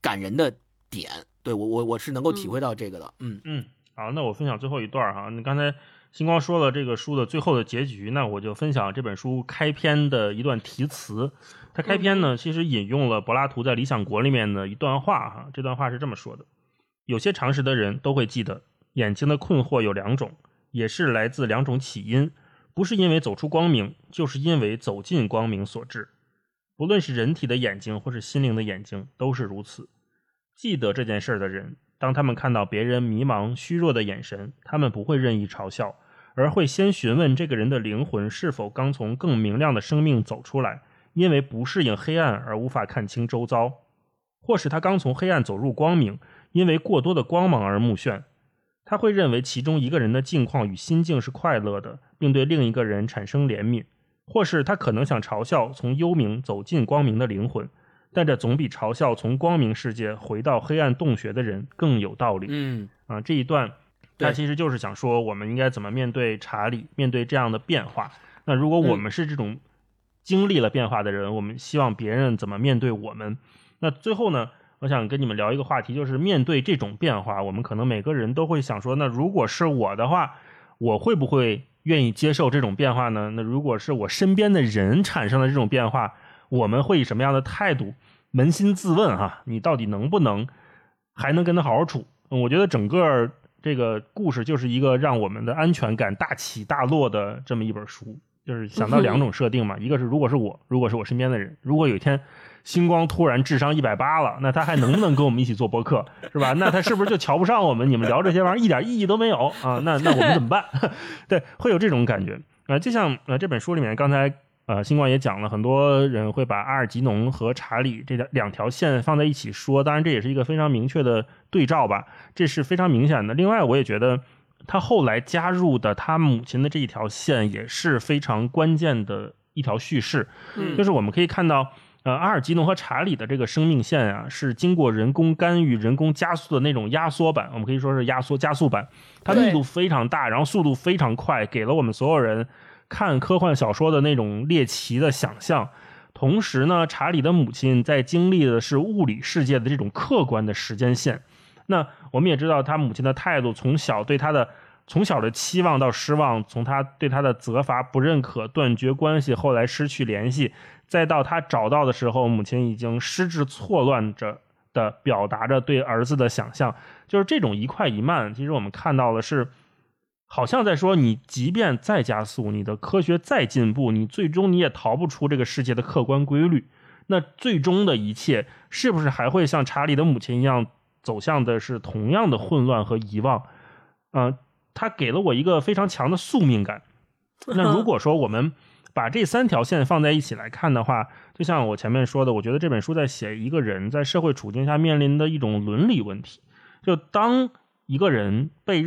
S3: 感人的点。对我我我是能够体会到这个的，嗯
S1: 嗯，好，那我分享最后一段哈，你刚才。星光说了这个书的最后的结局，那我就分享这本书开篇的一段题词。它开篇呢，其实引用了柏拉图在《理想国》里面的一段话哈。这段话是这么说的：有些常识的人都会记得，眼睛的困惑有两种，也是来自两种起因，不是因为走出光明，就是因为走进光明所致。不论是人体的眼睛，或是心灵的眼睛，都是如此。记得这件事的人。当他们看到别人迷茫、虚弱的眼神，他们不会任意嘲笑，而会先询问这个人的灵魂是否刚从更明亮的生命走出来，因为不适应黑暗而无法看清周遭；或是他刚从黑暗走入光明，因为过多的光芒而目眩。他会认为其中一个人的境况与心境是快乐的，并对另一个人产生怜悯；或是他可能想嘲笑从幽冥走进光明的灵魂。但这总比嘲笑从光明世界回到黑暗洞穴的人更有道理。
S3: 嗯
S1: 啊，这一段他其实就是想说，我们应该怎么面对查理，面对这样的变化。那如果我们是这种经历了变化的人，我们希望别人怎么面对我们？那最后呢，我想跟你们聊一个话题，就是面对这种变化，我们可能每个人都会想说，那如果是我的话，我会不会愿意接受这种变化呢？那如果是我身边的人产生了这种变化？我们会以什么样的态度？扪心自问哈，你到底能不能还能跟他好好处？我觉得整个这个故事就是一个让我们的安全感大起大落的这么一本书。就是想到两种设定嘛，一个是如果是我，如果是我身边的人，如果有一天星光突然智商一百八了，那他还能不能跟我们一起做博客？是吧？那他是不是就瞧不上我们？你们聊这些玩意儿一点意义都没有啊？那那我们怎么办？对，会有这种感觉啊。就像呃这本书里面刚才。呃，星光也讲了，很多人会把阿尔吉农和查理这两条线放在一起说，当然这也是一个非常明确的对照吧，这是非常明显的。另外，我也觉得他后来加入的他母亲的这一条线也是非常关键的一条叙事，就是我们可以看到，呃，阿尔吉农和查理的这个生命线啊，是经过人工干预、人工加速的那种压缩版，我们可以说是压缩加速版，它密度非常大，然后速度非常快，给了我们所有人。看科幻小说的那种猎奇的想象，同时呢，查理的母亲在经历的是物理世界的这种客观的时间线。那我们也知道，他母亲的态度，从小对他的从小的期望到失望，从他对他的责罚、不认可、断绝关系，后来失去联系，再到他找到的时候，母亲已经失智错乱着的表达着对儿子的想象，就是这种一快一慢。其实我们看到的是。好像在说，你即便再加速，你的科学再进步，你最终你也逃不出这个世界的客观规律。那最终的一切，是不是还会像查理的母亲一样，走向的是同样的混乱和遗忘。嗯、他给了我一个非常强的宿命感。那如 果说我们把这三条线放在一起来看的话，就像我前面说的，我觉得这本书在写一个人在社会处境下面临的一种伦理问题。就当一个人被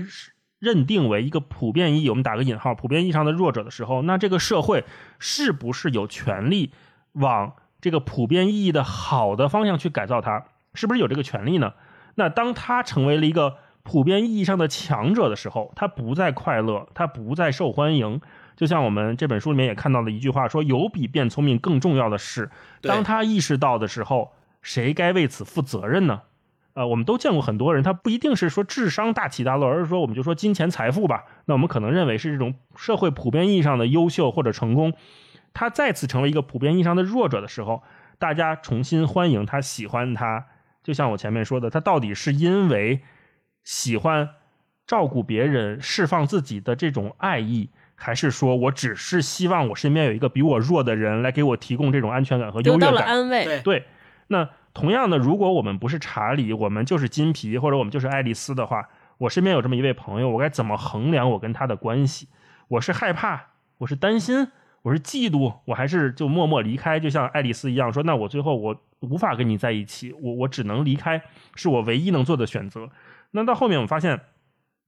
S1: 认定为一个普遍意义，我们打个引号，普遍意义上的弱者的时候，那这个社会是不是有权利往这个普遍意义的好的方向去改造它？是不是有这个权利呢？那当他成为了一个普遍意义上的强者的时候，他不再快乐，他不再受欢迎。就像我们这本书里面也看到的一句话说：“有比变聪明更重要的事。”当他意识到的时候，谁该为此负责任呢？呃，我们都见过很多人，他不一定是说智商大起大落，而是说我们就说金钱财富吧。那我们可能认为是这种社会普遍意义上的优秀或者成功，他再次成为一个普遍意义上的弱者的时候，大家重新欢迎他，喜欢他。就像我前面说的，他到底是因为喜欢照顾别人、释放自己的这种爱意，还是说我只是希望我身边有一个比我弱的人来给我提供这种安全感和优
S2: 得到了
S1: 越感？
S2: 安慰。
S3: 对
S1: 对，那同样的，如果我们不是查理，我们就是金皮，或者我们就是爱丽丝的话，我身边有这么一位朋友，我该怎么衡量我跟他的关系？我是害怕，我是担心，我是嫉妒，我还是就默默离开？就像爱丽丝一样说，那我最后我无法跟你在一起，我我只能离开，是我唯一能做的选择。那到后面我们发现，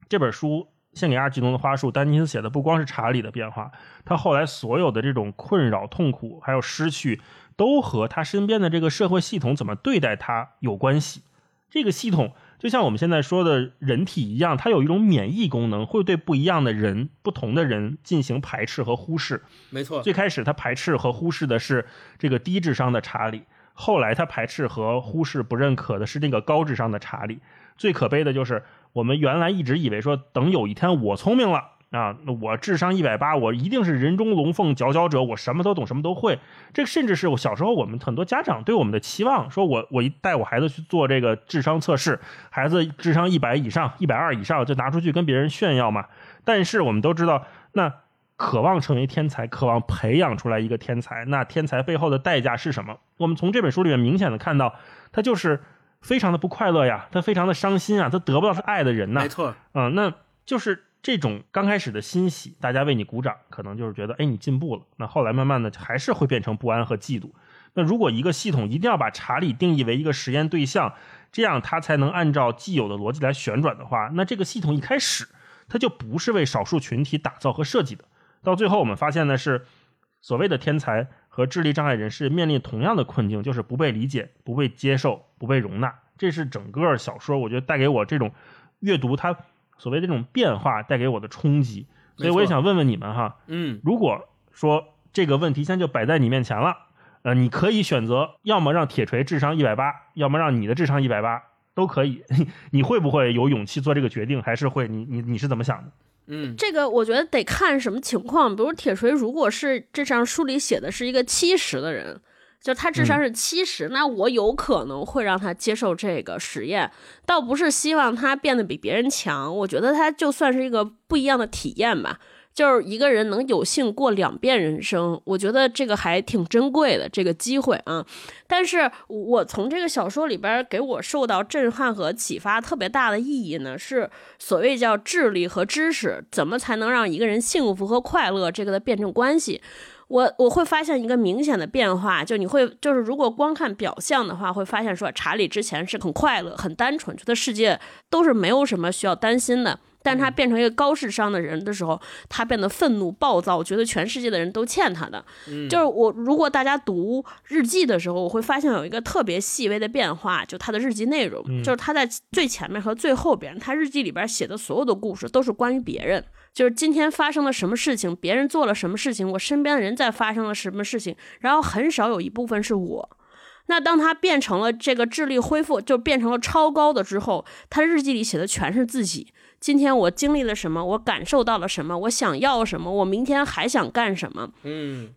S1: 这本书献给阿尔吉农的花束，丹尼斯写的不光是查理的变化，他后来所有的这种困扰、痛苦，还有失去，都和他身边的这个社会系统怎么对待他有关系。这个系统就像我们现在说的人体一样，它有一种免疫功能，会对不一样的人、不同的人进行排斥和忽视。
S3: 没错，
S1: 最开始他排斥和忽视的是这个低智商的查理，后来他排斥和忽视、不认可的是那个高智商的查理。最可悲的就是，我们原来一直以为说，等有一天我聪明了啊，我智商一百八，我一定是人中龙凤、佼佼者，我什么都懂，什么都会。这甚至是我小时候我们很多家长对我们的期望，说我我一带我孩子去做这个智商测试，孩子智商一百以上、一百二以上就拿出去跟别人炫耀嘛。但是我们都知道，那渴望成为天才，渴望培养出来一个天才，那天才背后的代价是什么？我们从这本书里面明显的看到，他就是非常的不快乐呀，他非常的伤心啊，他得不到他爱的人呐
S3: 没，错，
S1: 嗯，那就是这种刚开始的欣喜，大家为你鼓掌，可能就是觉得，哎，你进步了。那后来慢慢的还是会变成不安和嫉妒。那如果一个系统一定要把查理定义为一个实验对象，这样他才能按照既有的逻辑来旋转的话，那这个系统一开始它就不是为少数群体打造和设计的。到最后我们发现的是，所谓的天才和智力障碍人士面临同样的困境，就是不被理解、不被接受、不被容纳。这是整个小说我觉得带给我这种阅读它所谓的这种变化带给我的冲击。所以我也想问问你们哈，
S3: 嗯，
S1: 如果说这个问题现在就摆在你面前了，呃，你可以选择要么让铁锤智商一百八，要么让你的智商一百八，都可以。你会不会有勇气做这个决定？还是会你你你是怎么想的？
S3: 嗯，
S2: 这个我觉得得看什么情况，比如铁锤，如果是这张书里写的是一个七十的人，就他智商是七十、那我有可能会让他接受这个实验，倒不是希望他变得比别人强，我觉得他就算是一个不一样的体验吧。就是一个人能有幸过两遍人生，我觉得这个还挺珍贵的这个机会啊。但是我从这个小说里边给我受到震撼和启发特别大的意义呢，是所谓叫智力和知识怎么才能让一个人幸福和快乐这个的辩证关系。我我会发现一个明显的变化，就你会就是如果光看表象的话，会发现说查理之前是很快乐、很单纯，觉得世界都是没有什么需要担心的。但他变成一个高智商的人的时候，他变得愤怒、暴躁，觉得全世界的人都欠他的。就是我，如果大家读日记的时候，我会发现有一个特别细微的变化，就他的日记内容，就是他在最前面和最后边，他日记里边写的所有的故事都是关于别人，就是今天发生了什么事情，别人做了什么事情，我身边的人在发生了什么事情，然后很少有一部分是我。那当他变成了这个智力恢复，就变成了超高的之后，他日记里写的全是自己。今天我经历了什么？我感受到了什么？我想要什么？我明天还想干什么？
S3: 嗯，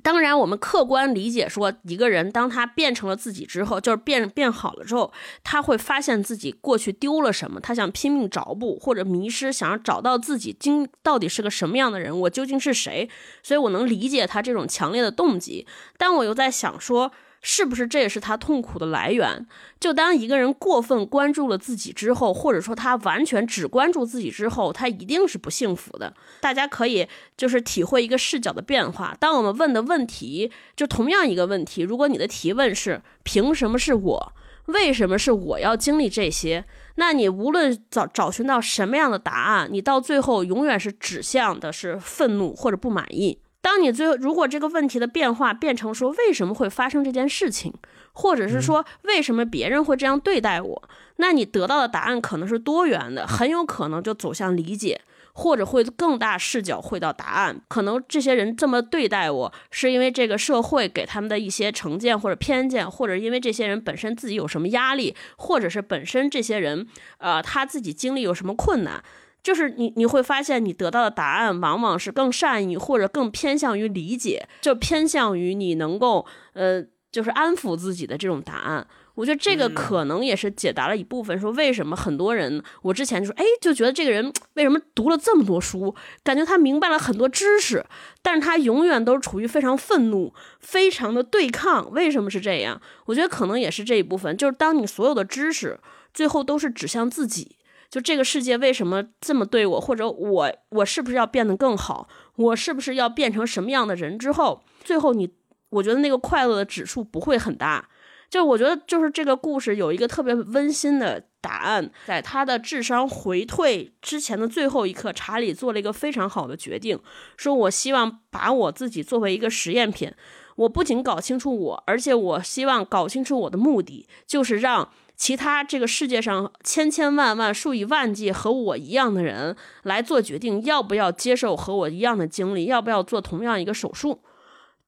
S2: 当然，我们客观理解说，一个人当他变成了自己之后，就是变变好了之后，他会发现自己过去丢了什么，他想拼命找补或者迷失，想要找到自己今到底是个什么样的人，我究竟是谁？所以我能理解他这种强烈的动机，但我又在想说。是不是这也是他痛苦的来源？就当一个人过分关注了自己之后，或者说他完全只关注自己之后，他一定是不幸福的。大家可以就是体会一个视角的变化。当我们问的问题，就同样一个问题，如果你的提问是“凭什么是我？为什么是我要经历这些？”那你无论找找寻到什么样的答案，你到最后永远是指向的是愤怒或者不满意。当你最后如果这个问题的变化变成说为什么会发生这件事情，或者是说为什么别人会这样对待我，那你得到的答案可能是多元的，很有可能就走向理解，或者会更大视角会到答案。可能这些人这么对待我，是因为这个社会给他们的一些成见或者偏见，或者因为这些人本身自己有什么压力，或者是本身这些人呃他自己经历有什么困难。就是你你会发现，你得到的答案往往是更善意，或者更偏向于理解，就偏向于你能够呃，就是安抚自己的这种答案。我觉得这个可能也是解答了一部分，说为什么很多人，我之前就说，哎，就觉得这个人为什么读了这么多书，感觉他明白了很多知识，但是他永远都是处于非常愤怒、非常的对抗。为什么是这样？我觉得可能也是这一部分，就是当你所有的知识最后都是指向自己。就这个世界为什么这么对我，或者我我是不是要变得更好？我是不是要变成什么样的人？之后，最后你，我觉得那个快乐的指数不会很大。就我觉得，就是这个故事有一个特别温馨的答案，在他的智商回退之前的最后一刻，查理做了一个非常好的决定，说我希望把我自己作为一个实验品，我不仅搞清楚我，而且我希望搞清楚我的目的，就是让。其他这个世界上千千万万数以万计和我一样的人来做决定，要不要接受和我一样的经历，要不要做同样一个手术？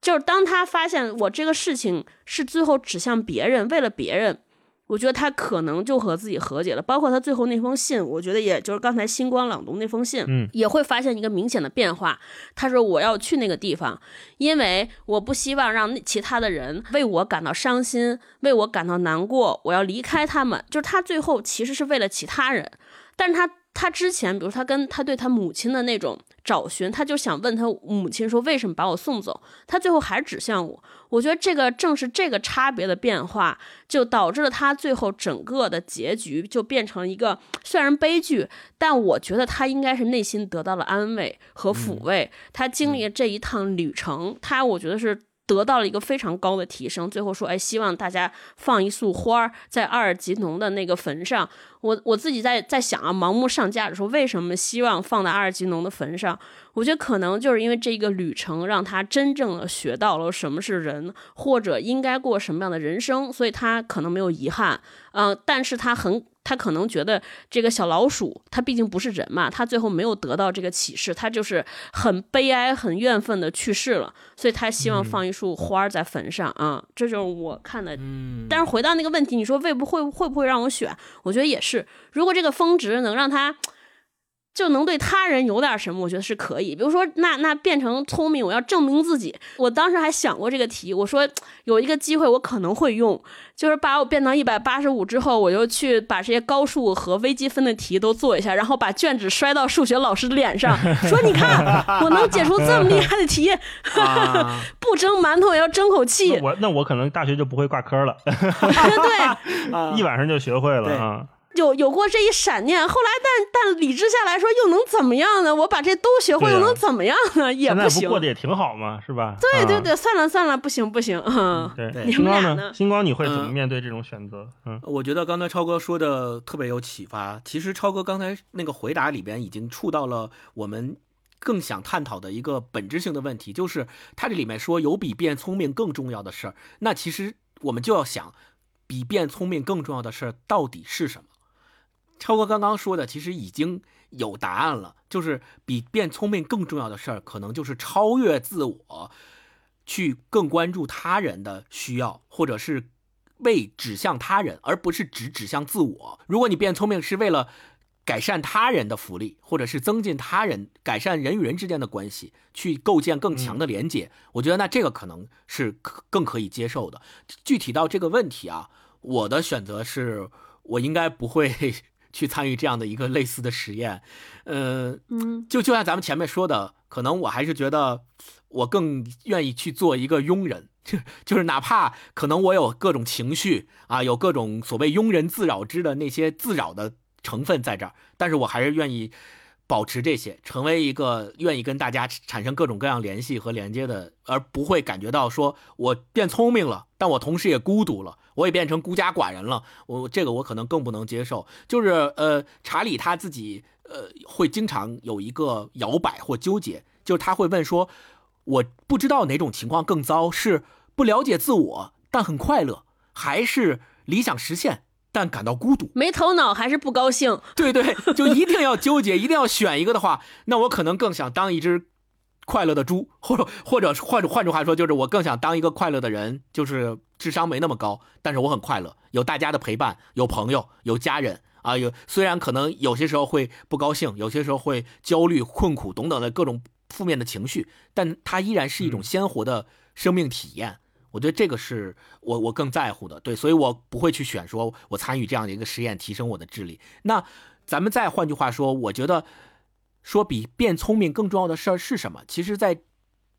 S2: 就是当他发现我这个事情是最后指向别人，为了别人。我觉得他可能就和自己和解了，包括他最后那封信，我觉得也就是刚才星光朗读那封信，
S1: 嗯，
S2: 也会发现一个明显的变化。他说我要去那个地方，因为我不希望让其他的人为我感到伤心，为我感到难过，我要离开他们。就是他最后其实是为了其他人，但是他。他之前，比如他跟他对他母亲的那种找寻，他就想问他母亲说为什么把我送走，他最后还是指向我。我觉得这个正是这个差别的变化，就导致了他最后整个的结局就变成一个虽然悲剧，但我觉得他应该是内心得到了安慰和抚慰。他经历了这一趟旅程，他我觉得是。得到了一个非常高的提升，最后说，哎，希望大家放一束花在阿尔吉农的那个坟上。我我自己在在想啊，盲目上架的时候，为什么希望放在阿尔吉农的坟上？我觉得可能就是因为这个旅程让他真正的学到了什么是人，或者应该过什么样的人生，所以他可能没有遗憾。嗯，但是他很。他可能觉得这个小老鼠，他毕竟不是人嘛，他最后没有得到这个启示，他就是很悲哀、很怨愤的去世了，所以他希望放一束花在坟上啊，这就是我看的。
S3: 嗯，
S2: 但是回到那个问题，你说会不会会不会让我选？我觉得也是，如果这个峰值能让他。就能对他人有点什么，我觉得是可以。比如说，那那变成聪明，我要证明自己。我当时还想过这个题，我说有一个机会我可能会用，就是把我变到一百八十五之后，我就去把这些高数和微积分的题都做一下，然后把卷纸摔到数学老师的脸上，说你看我能解出这么厉害的题 不蒸馒头也要争口气。
S1: 我那我可能大学就不会挂科了，
S2: 对，
S1: 一晚上就学会了啊。
S2: 有有过这一闪念，后来但但理智下来说，又能怎么样呢？我把这都学会，又能怎么样呢？也
S1: 不
S2: 行，
S1: 过得也挺好嘛，是吧？
S2: 对对对，算了算了，不行不行。嗯，
S1: 对，
S2: 星
S1: 光
S2: 呢？
S1: 星光，你会怎么面对这种选择？嗯，
S3: 我觉得刚才超哥说的特别有启发。其实超哥刚才那个回答里边已经触到了我们更想探讨的一个本质性的问题，就是他这里面说有比变聪明更重要的事儿。那其实我们就要想，比变聪明更重要的事儿到底是什么？超哥刚刚说的其实已经有答案了，就是比变聪明更重要的事儿，可能就是超越自我，去更关注他人的需要，或者是为指向他人，而不是只指向自我。如果你变聪明是为了改善他人的福利，或者是增进他人、改善人与人之间的关系，去构建更强的连接，我觉得那这个可能是可更可以接受的。具体到这个问题啊，我的选择是我应该不会。去参与这样的一个类似的实验，呃，
S2: 嗯，
S3: 就就像咱们前面说的，可能我还是觉得我更愿意去做一个庸人，就 就是哪怕可能我有各种情绪啊，有各种所谓庸人自扰之的那些自扰的成分在这儿，但是我还是愿意保持这些，成为一个愿意跟大家产生各种各样联系和连接的，而不会感觉到说我变聪明了，但我同时也孤独了，我也变成孤家寡人了。我这个我可能更不能接受。就是呃，查理他自己呃会经常有一个摇摆或纠结，就是他会问说，我不知道哪种情况更糟，是不了解自我但很快乐，还是理想实现但感到孤独？
S2: 没头脑还是不高兴？
S3: 对对，就一定要纠结，一定要选一个的话，那我可能更想当一只快乐的猪，或者或者换换句话说，就是我更想当一个快乐的人，就是智商没那么高，但是我很快乐，有大家的陪伴，有朋友，有家人啊，有虽然可能有些时候会不高兴，有些时候会焦虑、困苦等等的各种负面的情绪，但它依然是一种鲜活的生命体验。我觉得这个是我我更在乎的，对，所以我不会去选说我参与这样的一个实验，提升我的智力。那咱们再换句话说，我觉得说比变聪明更重要的事儿是什么？其实，在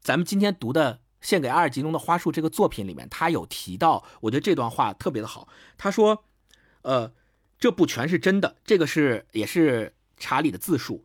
S3: 咱们今天读的《献给阿尔吉农的花束》这个作品里面，他有提到，我觉得这段话特别的好。他说：“呃，这不全是真的，这个是也是查理的自述，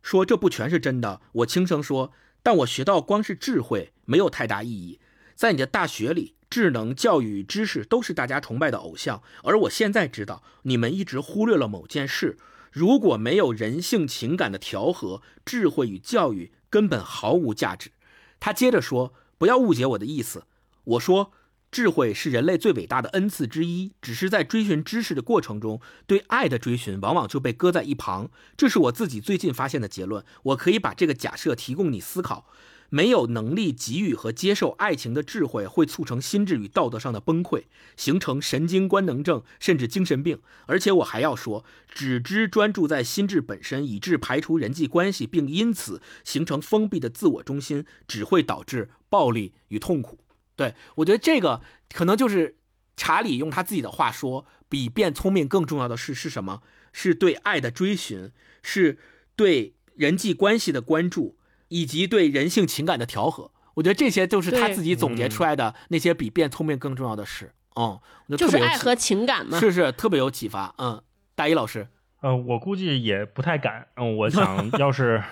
S3: 说这不全是真的。我轻声说，但我学到光是智慧没有太大意义。”在你的大学里，智能、教育知识都是大家崇拜的偶像。而我现在知道，你们一直忽略了某件事：如果没有人性情感的调和，智慧与教育根本毫无价值。他接着说：“不要误解我的意思，我说智慧是人类最伟大的恩赐之一，只是在追寻知识的过程中，对爱的追寻往往就被搁在一旁。这是我自己最近发现的结论。我可以把这个假设提供你思考。”没有能力给予和接受爱情的智慧，会促成心智与道德上的崩溃，形成神经官能症，甚至精神病。而且我还要说，只知专注在心智本身，以致排除人际关系，并因此形成封闭的自我中心，只会导致暴力与痛苦。对我觉得这个可能就是查理用他自己的话说，比变聪明更重要的是是什么？是对爱的追寻，是对人际关系的关注。以及对人性情感的调和，我觉得这些都是他自己总结出来的那些比变聪明更重要的事。嗯，
S2: 就是爱和情感嘛。
S3: 是是，特别有启发。嗯，大一老师，
S1: 呃，我估计也不太敢。嗯，我 想要是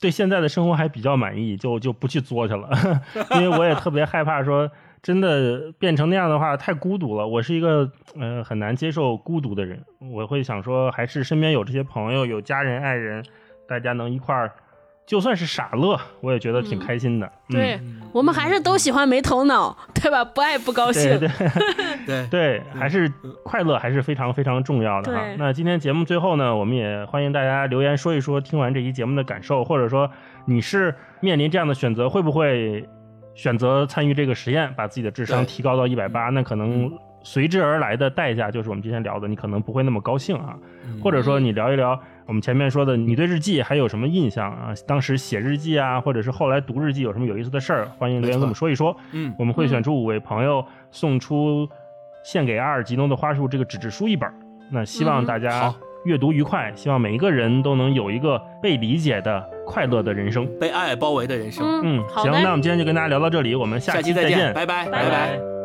S1: 对现在的生活还比较满意，就就不去作去了，因为我也特别害怕说真的变成那样的话太孤独了。我是一个呃很难接受孤独的人，我会想说还是身边有这些朋友、有家人、爱人，大家能一块儿。就算是傻乐，我也觉得挺开心的。
S2: 对我们还是都喜欢没头脑，对吧？不爱不高兴。
S1: 对
S3: 对
S1: 对，还是快乐还是非常非常重要的哈。那今天节目最后呢，我们也欢迎大家留言说一说听完这期节目的感受，或者说你是面临这样的选择，会不会选择参与这个实验，把自己的智商提高到一百八？那可能随之而来的代价就是我们之前聊的，你可能不会那么高兴啊。或者说你聊一聊。我们前面说的，你对日记还有什么印象啊？当时写日记啊，或者是后来读日记有什么有意思的事儿？欢迎留言跟我们说一说。
S3: 嗯，
S1: 我们会选出五位朋友送出献给阿尔吉诺的花束这个纸质书一本。那希望大家阅读愉快，希望每一个人都能有一个被理解的快乐的人生，
S3: 被爱包围的人生。
S1: 嗯，行，那我们今天就跟大家聊到这里，我们
S3: 下
S1: 期再
S3: 见，拜
S2: 拜，
S3: 拜
S2: 拜。